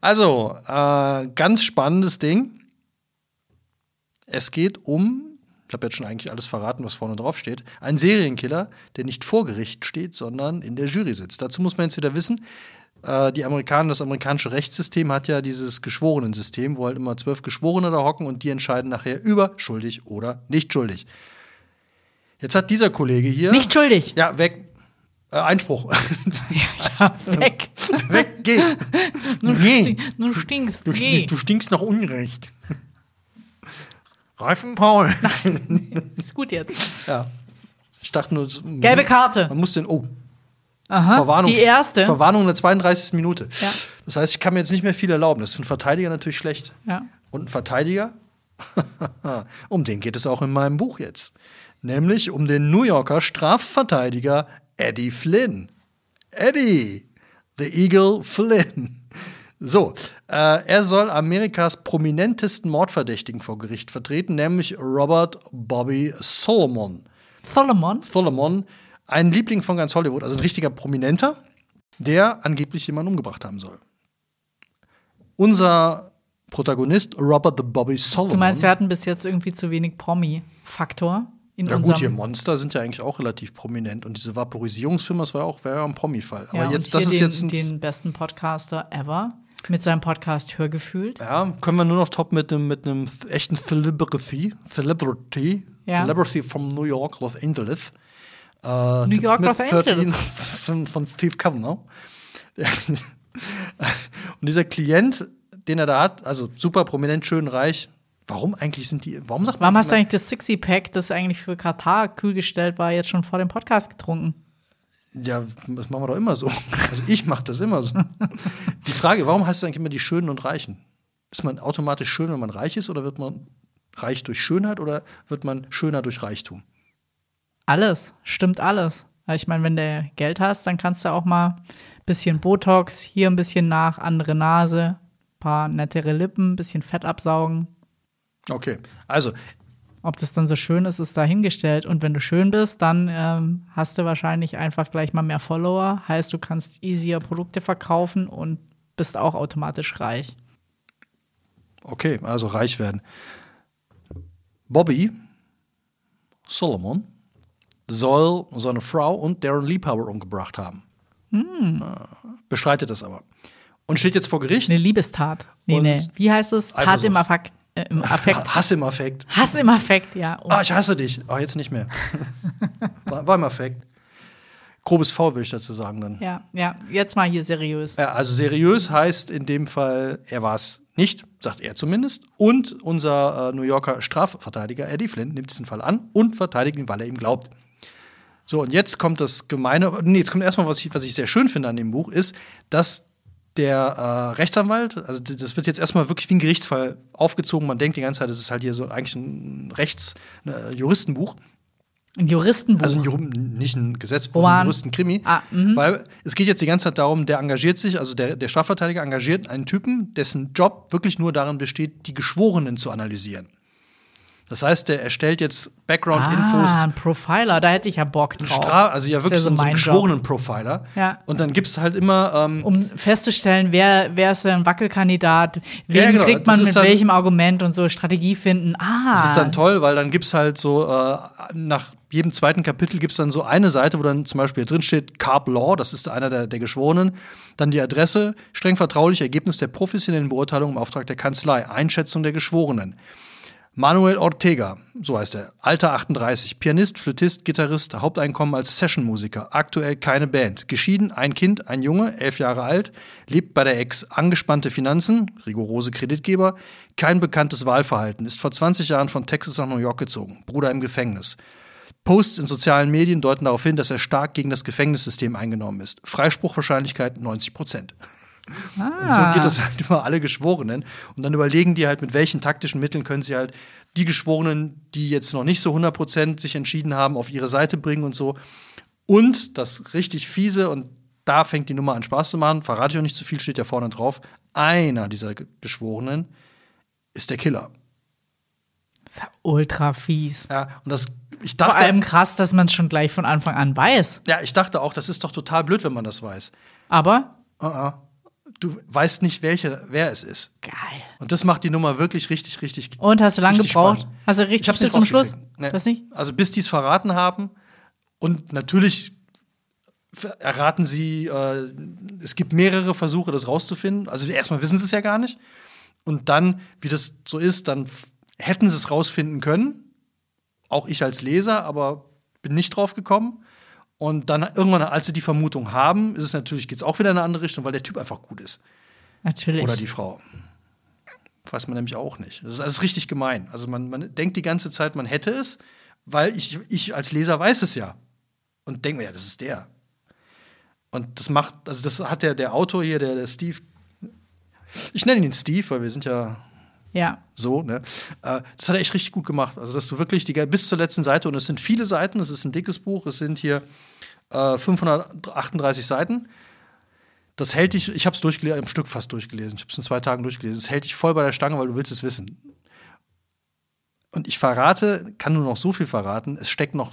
Also, äh, ganz spannendes Ding. Es geht um, ich habe jetzt schon eigentlich alles verraten, was vorne drauf steht, ein Serienkiller, der nicht vor Gericht steht, sondern in der Jury sitzt. Dazu muss man jetzt wieder wissen, äh, die Amerikaner, das amerikanische Rechtssystem hat ja dieses Geschworenensystem, wo halt immer zwölf Geschworene da hocken und die entscheiden nachher über schuldig oder nicht schuldig. Jetzt hat dieser Kollege hier. Nicht schuldig. Ja, weg. Äh, Einspruch. Ja, weg. weg, geh. Du, Geh. stink, du stinkst. Du, Geh. du stinkst nach Unrecht. Reifen Paul. Ist gut jetzt. Ja. Ich dachte nur. Gelbe Karte. Man muss den. Oh, Aha. Verwarnung. Die erste. Verwarnung in der 32. Minute. Ja. Das heißt, ich kann mir jetzt nicht mehr viel erlauben. Das ist für einen Verteidiger natürlich schlecht. Ja. Und ein Verteidiger, um den geht es auch in meinem Buch jetzt. Nämlich um den New Yorker Strafverteidiger Eddie Flynn. Eddie, the Eagle Flynn. So, äh, er soll Amerikas prominentesten Mordverdächtigen vor Gericht vertreten, nämlich Robert Bobby Solomon. Solomon. Solomon, ein Liebling von ganz Hollywood, also ein richtiger Prominenter, der angeblich jemanden umgebracht haben soll. Unser Protagonist, Robert the Bobby Solomon. Du meinst, wir hatten bis jetzt irgendwie zu wenig Promi-Faktor in ja gut, hier Monster sind ja eigentlich auch relativ prominent und diese Vaporisierungsfirma, das war ja auch, wäre ja ein Promi-Fall. ja, Aber und jetzt, das ist den, jetzt ein, den besten Podcaster ever mit seinem Podcast Hörgefühlt. ja, können wir nur noch top mit einem mit einem echten Celebrity, Celebrity, Ja. Celebrity from New York, Los Angeles. Äh, New York, Los 13 Angeles. Von, von Steve Kavanagh. Und dieser Klient, den er da hat, also super prominent, schön reich. Warum eigentlich sind die? Warum sagt man Warum hast du eigentlich das Sixy-Pack, das eigentlich für Katar kühl gestellt war, jetzt schon vor dem Podcast getrunken? Ja, das machen wir doch immer so. Also ich mache das immer so. Die Frage, warum heißt es eigentlich immer die Schönen und Reichen? Ist man automatisch schön, wenn man reich ist, oder wird man reich durch Schönheit oder wird man schöner durch Reichtum? Alles, stimmt alles. Ich meine, wenn du Geld hast, dann kannst du auch mal ein bisschen Botox, hier ein bisschen nach, andere Nase, paar nettere Lippen, ein bisschen Fett absaugen. Okay, also Ob das dann so schön ist, ist dahingestellt. Und wenn du schön bist, dann ähm, hast du wahrscheinlich einfach gleich mal mehr Follower. Heißt, du kannst easier Produkte verkaufen und bist auch automatisch reich. Okay, also reich werden. Bobby Solomon soll seine Frau und Darren Liebhauer umgebracht haben. Äh, Bestreitet das aber. Und steht jetzt vor Gericht. Eine Liebestat. Nee, nee. Wie heißt es? Tat im Affekt. Äh, Im Affekt. Hass im Affekt. Hass im Affekt, ja. Oh. Ah, ich hasse dich. Ah, jetzt nicht mehr. war, war im Affekt. Grobes V, würde ich dazu sagen dann. Ja, ja, jetzt mal hier seriös. Ja, also seriös heißt in dem Fall, er war es nicht, sagt er zumindest. Und unser äh, New Yorker Strafverteidiger Eddie Flynn nimmt diesen Fall an und verteidigt ihn, weil er ihm glaubt. So, und jetzt kommt das Gemeine, nee, jetzt kommt erstmal, was ich, was ich sehr schön finde an dem Buch, ist, dass der äh, Rechtsanwalt, also das wird jetzt erstmal wirklich wie ein Gerichtsfall aufgezogen. Man denkt die ganze Zeit, das ist halt hier so eigentlich ein Rechts-, ein Juristenbuch. Ein Juristenbuch. Also ein Jur nicht ein Gesetzbuch, Roman. ein Juristenkrimi. Ah, mhm. weil es geht jetzt die ganze Zeit darum, der engagiert sich, also der, der Strafverteidiger engagiert einen Typen, dessen Job wirklich nur darin besteht, die Geschworenen zu analysieren. Das heißt, der erstellt jetzt Background-Infos. Ah, ein Profiler, da hätte ich ja Bock drauf. Stra also ja wirklich so, einen- so einen mein Job. Geschworenen-Profiler. Ja. Und dann gibt es halt immer ähm, Um festzustellen, wer, wer ist ein Wackelkandidat, wen Ja, genau, kriegt man mit dann- welchem Argument und so Strategie finden. Ah, Das ist dann toll, weil dann gibt es halt so, äh, nach jedem zweiten Kapitel gibt es dann so eine Seite, wo dann zum Beispiel drin steht Carp Law, das ist einer der, der Geschworenen, dann die Adresse, streng vertraulich, Ergebnis der professionellen Beurteilung im Auftrag der Kanzlei, Einschätzung der Geschworenen. Manuel Ortega, so heißt er, Alter 38, Pianist, Flötist, Gitarrist, Haupteinkommen als Sessionmusiker, aktuell keine Band, geschieden, ein Kind, ein Junge, elf Jahre alt, lebt bei der Ex, angespannte Finanzen, rigorose Kreditgeber, kein bekanntes Wahlverhalten, ist vor 20 Jahren von Texas nach New York gezogen, Bruder im Gefängnis. Posts in sozialen Medien deuten darauf hin, dass er stark gegen das Gefängnissystem eingenommen ist. Freispruchwahrscheinlichkeit 90 Prozent. Und so geht das halt über alle Geschworenen. Und dann überlegen die halt, mit welchen taktischen Mitteln können sie halt die Geschworenen, die jetzt noch nicht so 100 Prozent sich entschieden haben, auf ihre Seite bringen und so. Und das richtig fiese, und da fängt die Nummer an Spaß zu machen, verrate ich auch nicht zu viel, steht ja vorne drauf. Einer dieser Ge- Geschworenen ist der Killer. Ultra fies. Ja, und das, ich Vor dachte, allem krass, dass man es schon gleich von Anfang an weiß. ja, ich dachte auch, das ist doch total blöd, wenn man das weiß. Aber Uh -uh. Du weißt nicht, welche, wer es ist. geil. Und das macht die Nummer wirklich richtig, richtig. Und hast du lange gebraucht? spannend. Hast du richtig Ich hab's bis zum Schluss? Nee. Das nicht? Also bis die es verraten haben. Und natürlich erraten sie, äh, es gibt mehrere Versuche, das rauszufinden. Also erstmal wissen sie es ja gar nicht. Und dann, wie das so ist, dann hätten sie es rausfinden können. Auch ich als Leser, aber bin nicht drauf gekommen. Und dann irgendwann, als sie die Vermutung haben, ist es natürlich, geht es auch wieder in eine andere Richtung, weil der Typ einfach gut ist. Natürlich. Oder die Frau. Weiß man nämlich auch nicht. Das ist, das ist richtig gemein. Also man, man denkt die ganze Zeit, man hätte es, weil ich, ich als Leser weiß es ja. Und denke mir, ja, das ist der. Und das macht, also das hat der, der Autor hier, der, der Steve, ich nenne ihn Steve, weil wir sind ja ja. so, ne? Äh, das hat er echt richtig gut gemacht. Also, dass du wirklich die, bis zur letzten Seite, und es sind viele Seiten, es ist ein dickes Buch, es sind hier äh, 538 Seiten. Das hält dich, ich habe es durchgelesen, im Stück fast durchgelesen. Ich habe es in zwei Tagen durchgelesen. Es hält dich voll bei der Stange, weil du willst es wissen. Und ich verrate, kann nur noch so viel verraten, es steckt noch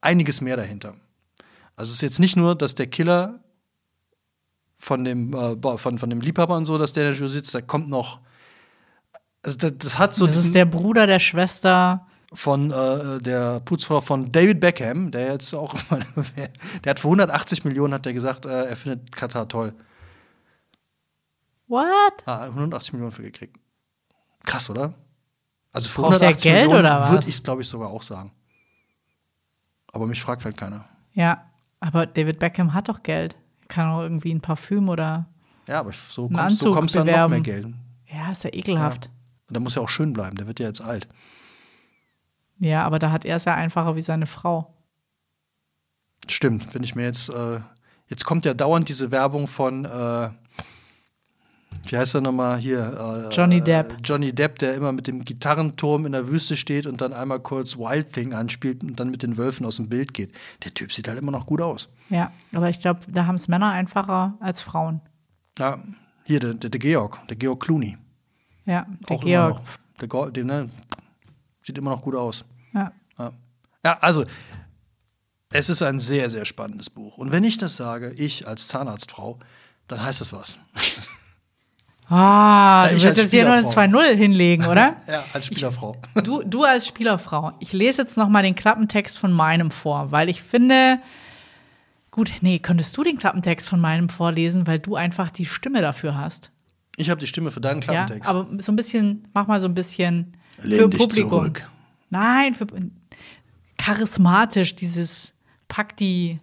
einiges mehr dahinter. Also es ist jetzt nicht nur, dass der Killer von dem, äh, von, von dem Liebhaber und so, dass der Jury sitzt, da kommt noch. Also das, das hat so Das ist der Bruder der Schwester. von äh, der Putzfrau von David Beckham, der jetzt auch, der hat für 180 Millionen hat er gesagt, äh, er findet Katar toll. What? Ah, 180 Millionen für gekriegt. Krass, oder? Also für Braucht der 180 Geld Millionen oder was? würde ich es, glaube ich, sogar auch sagen. Aber mich fragt halt keiner. Ja. Aber David Beckham hat doch Geld. Kann auch irgendwie ein Parfüm oder. Ja, aber so kommst, so kommst du dann noch mehr. Geld. Ja, ist ja ekelhaft. Und der muss ja auch schön bleiben, der wird ja jetzt alt. Ja, aber da hat er es ja einfacher wie seine Frau. Stimmt, wenn ich mir jetzt, äh, jetzt kommt ja dauernd diese Werbung von, äh, wie heißt er nochmal hier? Äh, Johnny Depp. Äh, Johnny Depp, der immer mit dem Gitarrenturm in der Wüste steht und dann einmal kurz Wild Thing anspielt und dann mit den Wölfen aus dem Bild geht. Der Typ sieht halt immer noch gut aus. Ja, aber ich glaube, da haben es Männer einfacher als Frauen. Ja, hier, der, der, der Georg, der Georg Clooney. Ja, der Auch Georg. immer noch. Der, ne, sieht immer noch gut aus. Ja. Ja. ja, also es ist ein sehr, sehr spannendes Buch. Und wenn ich das sage, ich als Zahnarztfrau, dann heißt das was. Ah, du ich willst jetzt hier nur eine Spielerfrau. 2-0 hinlegen, oder? Ja, als Spielerfrau. Du, du als Spielerfrau, ich lese jetzt noch mal den Klappentext von meinem vor, weil ich finde, gut, nee, könntest du den Klappentext von meinem vorlesen, weil du einfach die Stimme dafür hast. Ich habe die Stimme für deinen Ja, Klappentext. aber so ein bisschen, mach mal so ein bisschen Lehn für dich Publikum. zurück. Nein, für charismatisch, dieses Pack die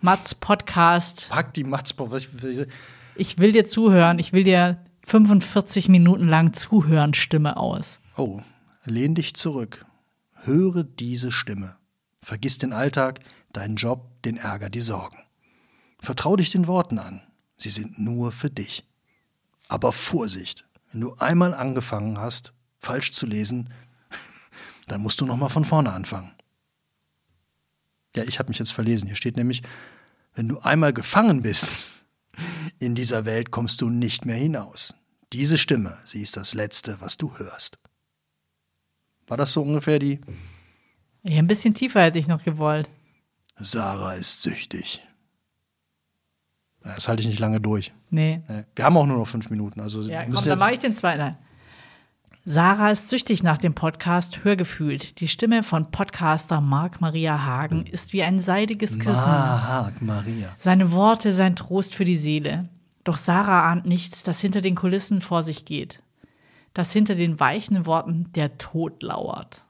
Mats Podcast. Pack die Matzbow. was- was- Ich will dir zuhören, ich will dir 45 Minuten lang zuhören, Stimme aus. Oh, lehn dich zurück. Höre diese Stimme. Vergiss den Alltag, deinen Job, den Ärger, die Sorgen. Vertrau dich den Worten an. Sie sind nur für dich. Aber Vorsicht, wenn du einmal angefangen hast, falsch zu lesen, dann musst du noch mal von vorne anfangen. Ja, ich habe mich jetzt verlesen. Hier steht nämlich, wenn du einmal gefangen bist, in dieser Welt kommst du nicht mehr hinaus. Diese Stimme, sie ist das Letzte, was du hörst. War das so ungefähr die Ja, ein bisschen tiefer hätte ich noch gewollt. Sarah ist süchtig? Das halte ich nicht lange durch. Nee. Nee. Wir haben auch nur noch fünf Minuten. Also Ja, komm, dann mache ich den zweiten. Nein. Sarah ist süchtig nach dem Podcast Hörgefühlt. Die Stimme von Podcaster Marc Maria Hagen ist wie ein seidiges Kissen. Ah, Maria. Seine Worte sein Trost für die Seele. Doch Sarah ahnt nicht, dass hinter den Kulissen vor sich geht. Dass hinter den weichen Worten der Tod lauert.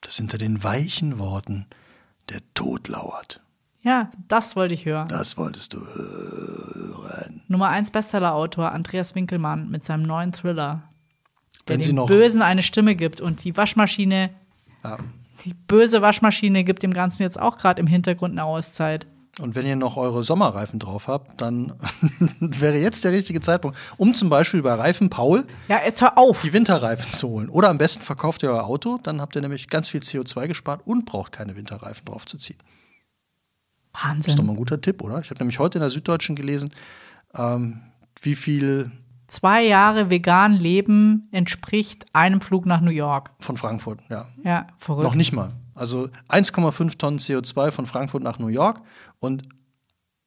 Dass hinter den weichen Worten der Tod lauert. Ja, das wollte ich hören. Das wolltest du hören. Nummer 1 Bestsellerautor Andreas Winkelmann mit seinem neuen Thriller. Der Wenn Sie dem noch- Bösen eine Stimme gibt und die Waschmaschine, Ja. die böse Waschmaschine gibt dem Ganzen jetzt auch gerade im Hintergrund eine Auszeit. Und wenn ihr noch eure Sommerreifen drauf habt, dann wäre jetzt der richtige Zeitpunkt, um zum Beispiel bei Reifen Paul Ja, jetzt hör auf. die Winterreifen zu holen. Oder am besten verkauft ihr euer Auto, dann habt ihr nämlich ganz viel CO2 gespart und braucht keine Winterreifen draufzuziehen. Das ist doch Wahnsinn. mal ein guter Tipp, oder? Ich habe nämlich heute in der Süddeutschen gelesen, ähm, wie viel Zwei Jahre vegan leben entspricht einem Flug nach New York. von Frankfurt, ja. Ja, verrückt. Noch nicht mal. Also 1,5 Tonnen CO2 von Frankfurt nach New York und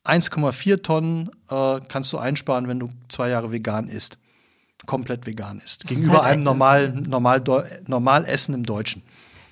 1,4 Tonnen äh, kannst du einsparen, wenn du zwei Jahre vegan isst. Komplett vegan isst. ist Gegenüber halt einem normal, normal, normal Essen im Deutschen.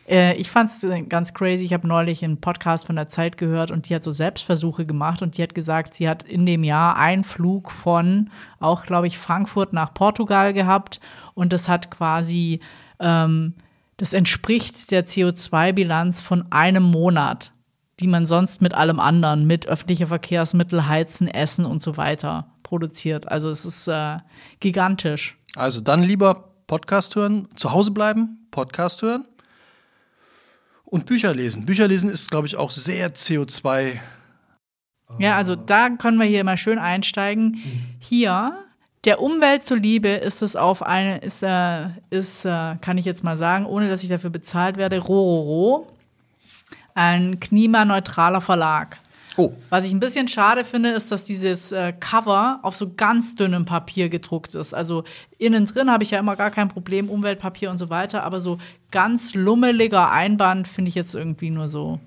Äh, ich fand es ganz crazy. Ich habe neulich einen Podcast von der Zeit gehört und die hat so Selbstversuche gemacht und die hat gesagt, sie hat in dem Jahr einen Flug von auch, glaube ich, Frankfurt nach Portugal gehabt und das hat quasi, ähm, das entspricht der CO2-Bilanz von einem Monat, die man sonst mit allem anderen, mit öffentlicher Verkehrsmittel, Heizen, Essen und so weiter produziert. Also es ist äh, gigantisch. Also dann lieber Podcast hören, zu Hause bleiben, Podcast hören und Bücher lesen. Bücher lesen ist, glaube ich, auch sehr CO2. Ja, also da können wir hier mal schön einsteigen. Hier, der Umwelt zuliebe ist es auf eine, ist, äh, ist äh, kann ich jetzt mal sagen, ohne dass ich dafür bezahlt werde, Rororo. Ein klimaneutraler Verlag. Oh, Was ich ein bisschen schade finde, ist, dass dieses äh, Cover auf so ganz dünnem Papier gedruckt ist. Also innen drin habe ich ja immer gar kein Problem, Umweltpapier und so weiter, aber so ganz lummeliger Einband finde ich jetzt irgendwie nur so.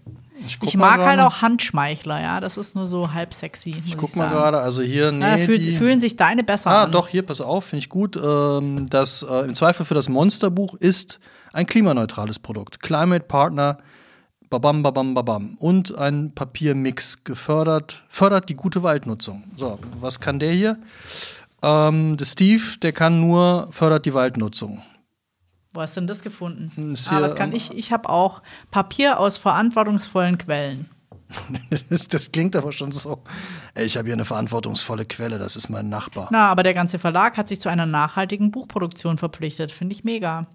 ich Ich mal mag halt auch Handschmeichler, ja. Das ist nur so halb sexy. Muss ich, Ich guck mal sagen. gerade, also hier, nee, Ja, fühlt, die, fühlen sich deine besser Ah, an. doch, hier, pass auf, finde ich gut. Ähm, das äh, im Zweifel für das Monsterbuch ist ein klimaneutrales Produkt. Climate Partner, babam, babam, babam. Und ein Papiermix gefördert, fördert die gute Waldnutzung. So, was kann der hier? Ähm, der Steve, der kann nur, fördert die Waldnutzung. Wo hast du denn das gefunden? ist ah, das kann ähm, ich. Ich habe auch Papier aus verantwortungsvollen Quellen. Das, das klingt aber schon so. Ey, ich habe hier eine verantwortungsvolle Quelle, das ist mein Nachbar. Na, aber der ganze Verlag hat sich zu einer nachhaltigen Buchproduktion verpflichtet. Finde ich mega.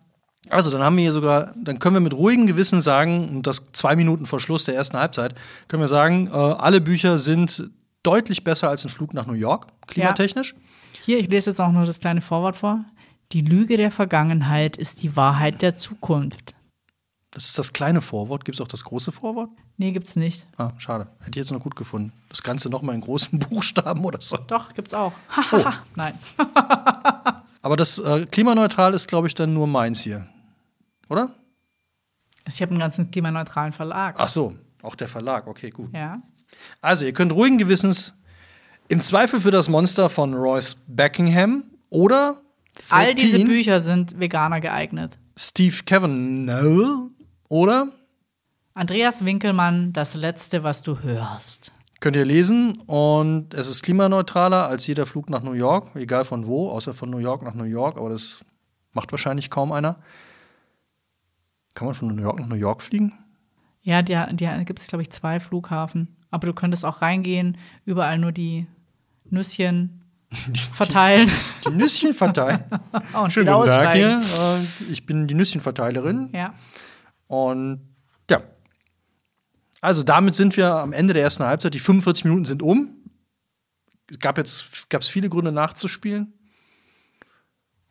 Also, dann haben wir hier sogar, dann können wir mit ruhigem Gewissen sagen, und das zwei Minuten vor Schluss der ersten Halbzeit, können wir sagen, äh, alle Bücher sind deutlich besser als ein Flug nach New York, klimatechnisch. Hier, ich lese jetzt auch noch das kleine Vorwort vor. Die Lüge der Vergangenheit ist die Wahrheit der Zukunft. Das ist das kleine Vorwort. Gibt es auch das große Vorwort? Nee, gibt's nicht. Ah, schade. Hätte ich jetzt noch gut gefunden. Das Ganze nochmal in großen Buchstaben oder so. Doch, gibt's auch. Oh. Nein. Aber das äh, klimaneutral ist, glaube ich, dann nur meins hier. Oder? Ich habe einen ganzen klimaneutralen Verlag. Ach so, auch der Verlag. Okay, gut. Ja. Also, ihr könnt ruhigen Gewissens im Zweifel für das Monster von Royce Beckingham oder All diese 13 Bücher sind Veganer geeignet. Steve Kavanaugh oder Andreas Winkelmann, das Letzte, was du hörst. Könnt ihr lesen und es ist klimaneutraler als jeder Flug nach New York, egal von wo, außer von New York nach New York, aber das macht wahrscheinlich kaum einer. Kann man von New York nach New York fliegen? Ja, der gibt es, glaube ich, zwei Flughafen. Aber du könntest auch reingehen, überall nur die Nüsschen verteilen. Die Nüsschen verteilen. und Schönen guten Tag hier. Äh, Ich bin die Nüsschenverteilerin Ja. und ja. Also damit sind wir am Ende der ersten Halbzeit. Die 45 Minuten sind um. Es gab jetzt gab's viele Gründe nachzuspielen.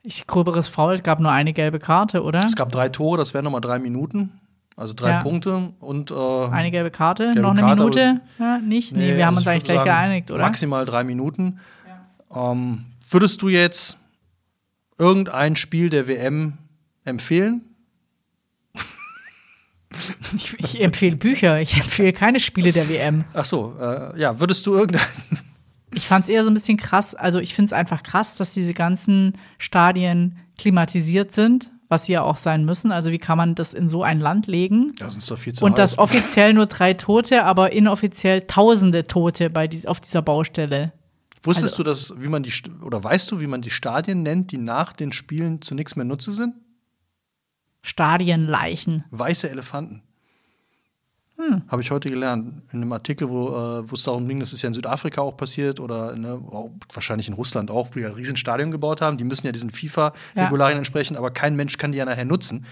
Ich gröberes Foul, es gab nur eine gelbe Karte, oder? Es gab drei Tore, das wären nochmal drei Minuten. Also drei Ja. Punkte und äh, Eine gelbe Karte, Gelbe noch eine Karte, Minute? Ja, nicht? Nee, wir haben also uns ich eigentlich gleich geeinigt, oder? Maximal drei Minuten. Ähm, würdest du jetzt irgendein Spiel der WM empfehlen? Ich, ich empfehle Bücher, ich empfehle keine Spiele der WM. Ach so, äh, ja, würdest du irgendein Ich fand es eher so ein bisschen krass. Also ich finde es einfach krass, dass diese ganzen Stadien klimatisiert sind, was sie ja auch sein müssen. Also wie kann man das in so ein Land legen? Das ist doch viel zu Und heiß. dass offiziell nur drei Tote, aber inoffiziell tausende Tote bei dies, auf dieser Baustelle. Wusstest also- du, dass, wie man die, oder weißt du, wie man die Stadien nennt, die nach den Spielen zu nichts mehr Nutze sind? Stadienleichen. Weiße Elefanten. Hm. Habe ich heute gelernt. In einem Artikel, wo äh, wo es darum ging, das ist ja in Südafrika auch passiert oder ne, wahrscheinlich in Russland auch, wo die ein Riesenstadion gebaut haben. Die müssen ja diesen FIFA-Regularien entsprechen, aber kein Mensch kann die ja nachher nutzen.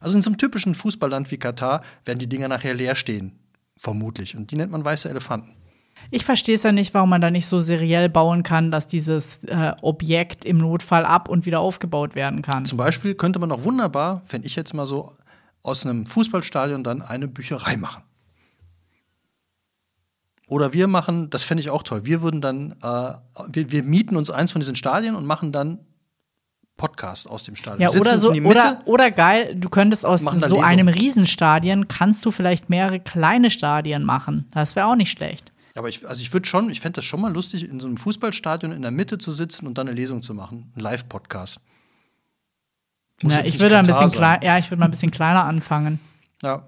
Also in so einem typischen Fußballland wie Katar werden die Dinger nachher leer stehen. Vermutlich. Und die nennt man weiße Elefanten. Ich verstehe es ja nicht, warum man da nicht so seriell bauen kann, dass dieses äh, Objekt im Notfall ab und wieder aufgebaut werden kann. Zum Beispiel könnte man auch wunderbar, wenn ich jetzt mal so aus einem Fußballstadion dann eine Bücherei machen. Oder wir machen, das fände ich auch toll, wir würden dann, äh, wir, wir mieten uns eins von diesen Stadien und machen dann Podcast aus dem Stadion. Ja, oder so, in die Mitte. oder, oder geil, du könntest aus so Lesungen. einem Riesenstadion, kannst du vielleicht mehrere kleine Stadien machen. Das wäre auch nicht schlecht. Aber ich, also ich würde schon, ich fände das schon mal lustig, in so einem Fußballstadion in der Mitte zu sitzen und dann eine Lesung zu machen. Ein Live-Podcast. Ja, ich würde ein Katar bisschen sein. klein, ja, ich würde mal ein bisschen kleiner anfangen. Ja.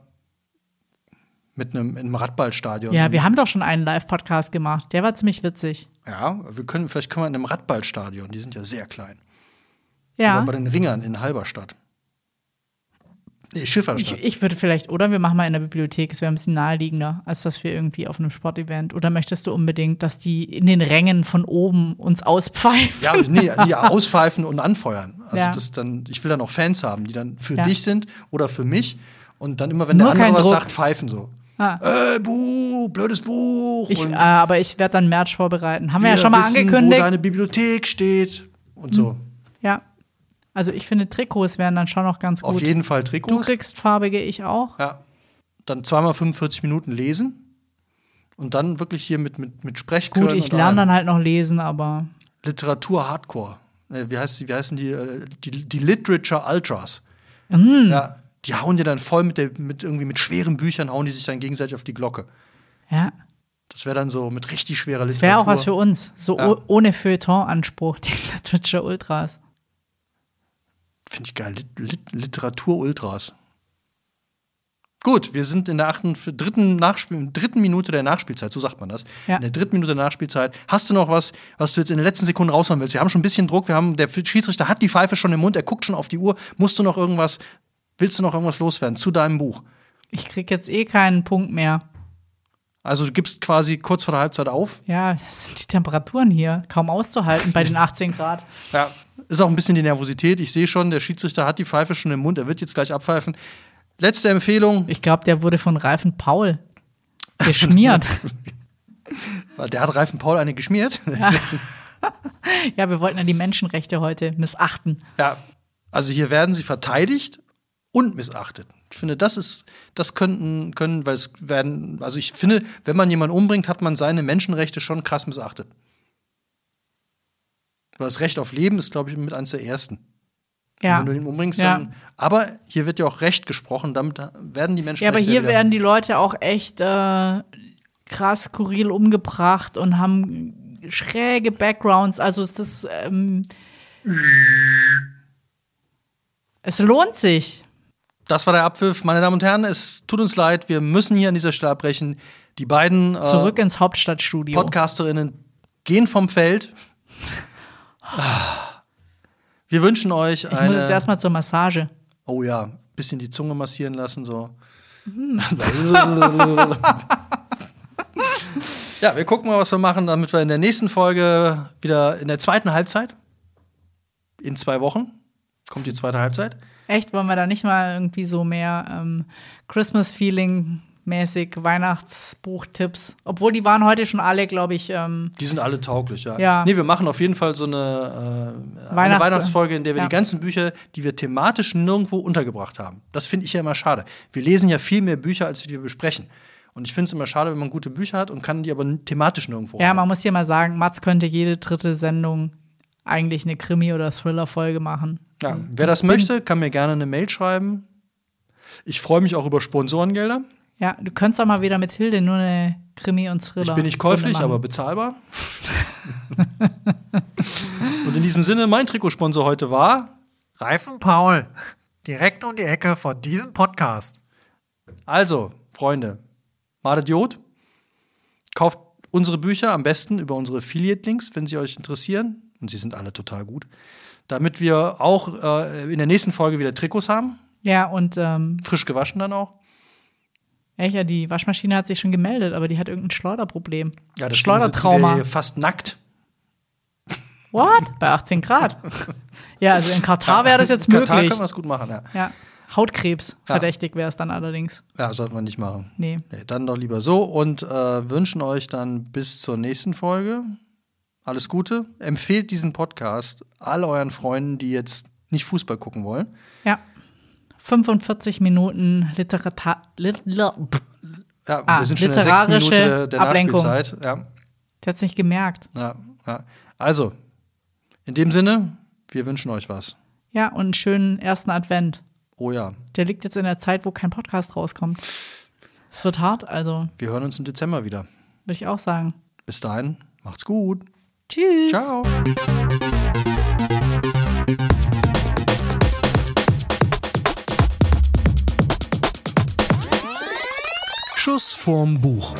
Mit einem, in einem Radballstadion. Ja, wir haben doch schon einen Live-Podcast gemacht. Der war ziemlich witzig. Ja, wir können, vielleicht können wir in einem Radballstadion, die sind ja sehr klein. Ja. Oder bei den Ringern in Halberstadt. Nee, Schifferstadt. Ich, ich würde vielleicht, oder wir machen mal in der Bibliothek, es wäre ein bisschen naheliegender, als dass wir irgendwie auf einem Sportevent. Oder möchtest du unbedingt, dass die in den Rängen von oben uns auspfeifen? ja, nee, nee, auspfeifen und anfeuern. Also Ja. das dann, ich will dann auch Fans haben, die dann für Ja. dich sind oder für mich. Und dann immer, wenn Nur der andere was Druck. sagt, pfeifen so. Ah. Äh, Buch, blödes Buch. Ich, äh, aber ich werde dann Merch vorbereiten. Haben wir, ja schon mal wissen, Wo angekündigt. deine Bibliothek steht und so. Ja. Also ich finde, Trikots wären dann schon noch ganz Auf gut. jeden Fall Du Trikots. kriegst farbige, ich auch. Ja. Dann zweimal 45 Minuten lesen. Und dann wirklich hier mit, mit, mit Sprechchören. Gut, ich lerne dann halt noch lesen, aber Literatur Hardcore. Wie, heißt die, wie heißen die? äh, Die, die Literature Ultras. Mm. Ja, die hauen dir dann voll mit, der, mit irgendwie mit schweren Büchern, hauen die sich dann gegenseitig auf die Glocke. ja. Das wäre dann so mit richtig schwerer Das Literatur. wäre auch was für uns. So Ja. ohne Feuilleton-Anspruch, die Literature Ultras. Finde ich geil. Lit, Lit, Literatur Ultras. Gut, wir sind in der achten, dritten, Nachspiel, dritten Minute der Nachspielzeit, so sagt man das. Ja. In der dritten Minute der Nachspielzeit. Hast du noch was, was du jetzt in den letzten Sekunden raushauen willst? Wir haben schon ein bisschen Druck, wir haben, der Schiedsrichter hat die Pfeife schon im Mund, er guckt schon auf die Uhr. Musst du noch irgendwas, willst du noch irgendwas loswerden zu deinem Buch? Ich krieg jetzt eh keinen Punkt mehr. Also du gibst quasi kurz vor der Halbzeit auf. Ja, das sind die Temperaturen hier kaum auszuhalten bei den 18 Grad. Ja, ist auch ein bisschen die Nervosität. Ich sehe schon, der Schiedsrichter hat die Pfeife schon im Mund, er wird jetzt gleich abpfeifen. Letzte Empfehlung, Ich glaube, der wurde von Reifen Paul geschmiert. der hat Reifen Paul eine geschmiert. ja, wir wollten ja die Menschenrechte heute missachten. Ja, also hier werden sie verteidigt und missachtet. Ich finde, das ist, das könnten, können, weil es werden, also ich finde, wenn man jemanden umbringt, hat man seine Menschenrechte schon krass missachtet. Weil das Recht auf Leben ist, glaube ich, mit eines der ersten. Ja. Wenn du ihn umbringst, Ja. dann. Aber hier wird ja auch Recht gesprochen, damit werden die Menschenrechte. Ja, aber hier werden die Leute auch echt äh, krass skurril umgebracht und haben schräge Backgrounds. Also ist das. Ähm, es lohnt sich. Das war der Abpfiff. Meine Damen und Herren, es tut uns leid, wir müssen hier an dieser Stelle abbrechen. Die beiden äh, Zurück ins Hauptstadtstudio. Podcasterinnen gehen vom Feld. Wir wünschen euch ich muss jetzt eine. erstmal zur Massage. Oh ja, bisschen die Zunge massieren lassen, so. Mhm. ja, wir gucken mal, was wir machen, damit wir in der nächsten Folge wieder in der zweiten Halbzeit, in zwei Wochen, kommt die zweite Halbzeit. Echt, wollen wir da nicht mal irgendwie so mehr ähm, Christmas-Feeling mäßig Weihnachtsbuchtipps? Obwohl die waren heute schon alle, glaube ich, ähm, Die sind alle tauglich, ja. Ja. Nee, wir machen auf jeden Fall so eine, äh, eine Weihnachts- Weihnachtsfolge, in der wir Ja. die ganzen Bücher, die wir thematisch nirgendwo untergebracht haben. Das finde ich ja immer schade. Wir lesen ja viel mehr Bücher, als wir besprechen. Und ich finde es immer schade, wenn man gute Bücher hat und kann die aber thematisch nirgendwo Ja, haben. man muss hier mal sagen, Mats könnte jede dritte Sendung eigentlich eine Krimi- oder Thriller-Folge machen. Ja, wer das möchte, kann mir gerne eine Mail schreiben. Ich freue mich auch über Sponsorengelder. Ja, du könntest doch mal wieder mit Hilde nur eine Krimi- und Thriller. Ich bin nicht käuflich, aber bezahlbar. und in diesem Sinne, mein Trikotsponsor heute war Reifen Paul. Direkt um die Ecke von diesem Podcast. Also, Freunde, Madet Jod, kauft unsere Bücher am besten über unsere Affiliate-Links, wenn sie euch interessieren. Und sie sind alle total gut. Damit wir auch äh, in der nächsten Folge wieder Trikots haben. Ja, und ähm, Frisch gewaschen dann auch. echt, ja, die Waschmaschine hat sich schon gemeldet, aber die hat irgendein Schleuderproblem. Ja, wir Schleudertrauma. hier fast nackt. What? Bei 18 Grad. ja, also in Katar wäre das jetzt In Katar möglich. können wir es gut machen, ja. Ja. Hautkrebs, Ja. verdächtig wäre es dann allerdings. Ja, sollten wir nicht machen. Nee. Nee, dann doch lieber so und äh, wünschen euch dann bis zur nächsten Folge alles Gute. Empfehlt diesen Podcast all euren Freunden, die jetzt nicht Fußball gucken wollen. Ja. 45 Minuten Literata Lit Lit- Ja, Ah, wir sind schon in der sechsten literarische Minute der, der. Nachspielzeit. Ja, Der hat's nicht gemerkt. ja, ja. Also, in dem Sinne, wir wünschen euch was. Ja, und einen schönen ersten Advent. Oh ja, Der liegt jetzt in der Zeit, wo kein Podcast rauskommt. Es wird hart, also wir hören uns im Dezember wieder. würde ich auch sagen. Bis dahin, macht's gut. Tschüss. Ciao. Schuss vorm Buch.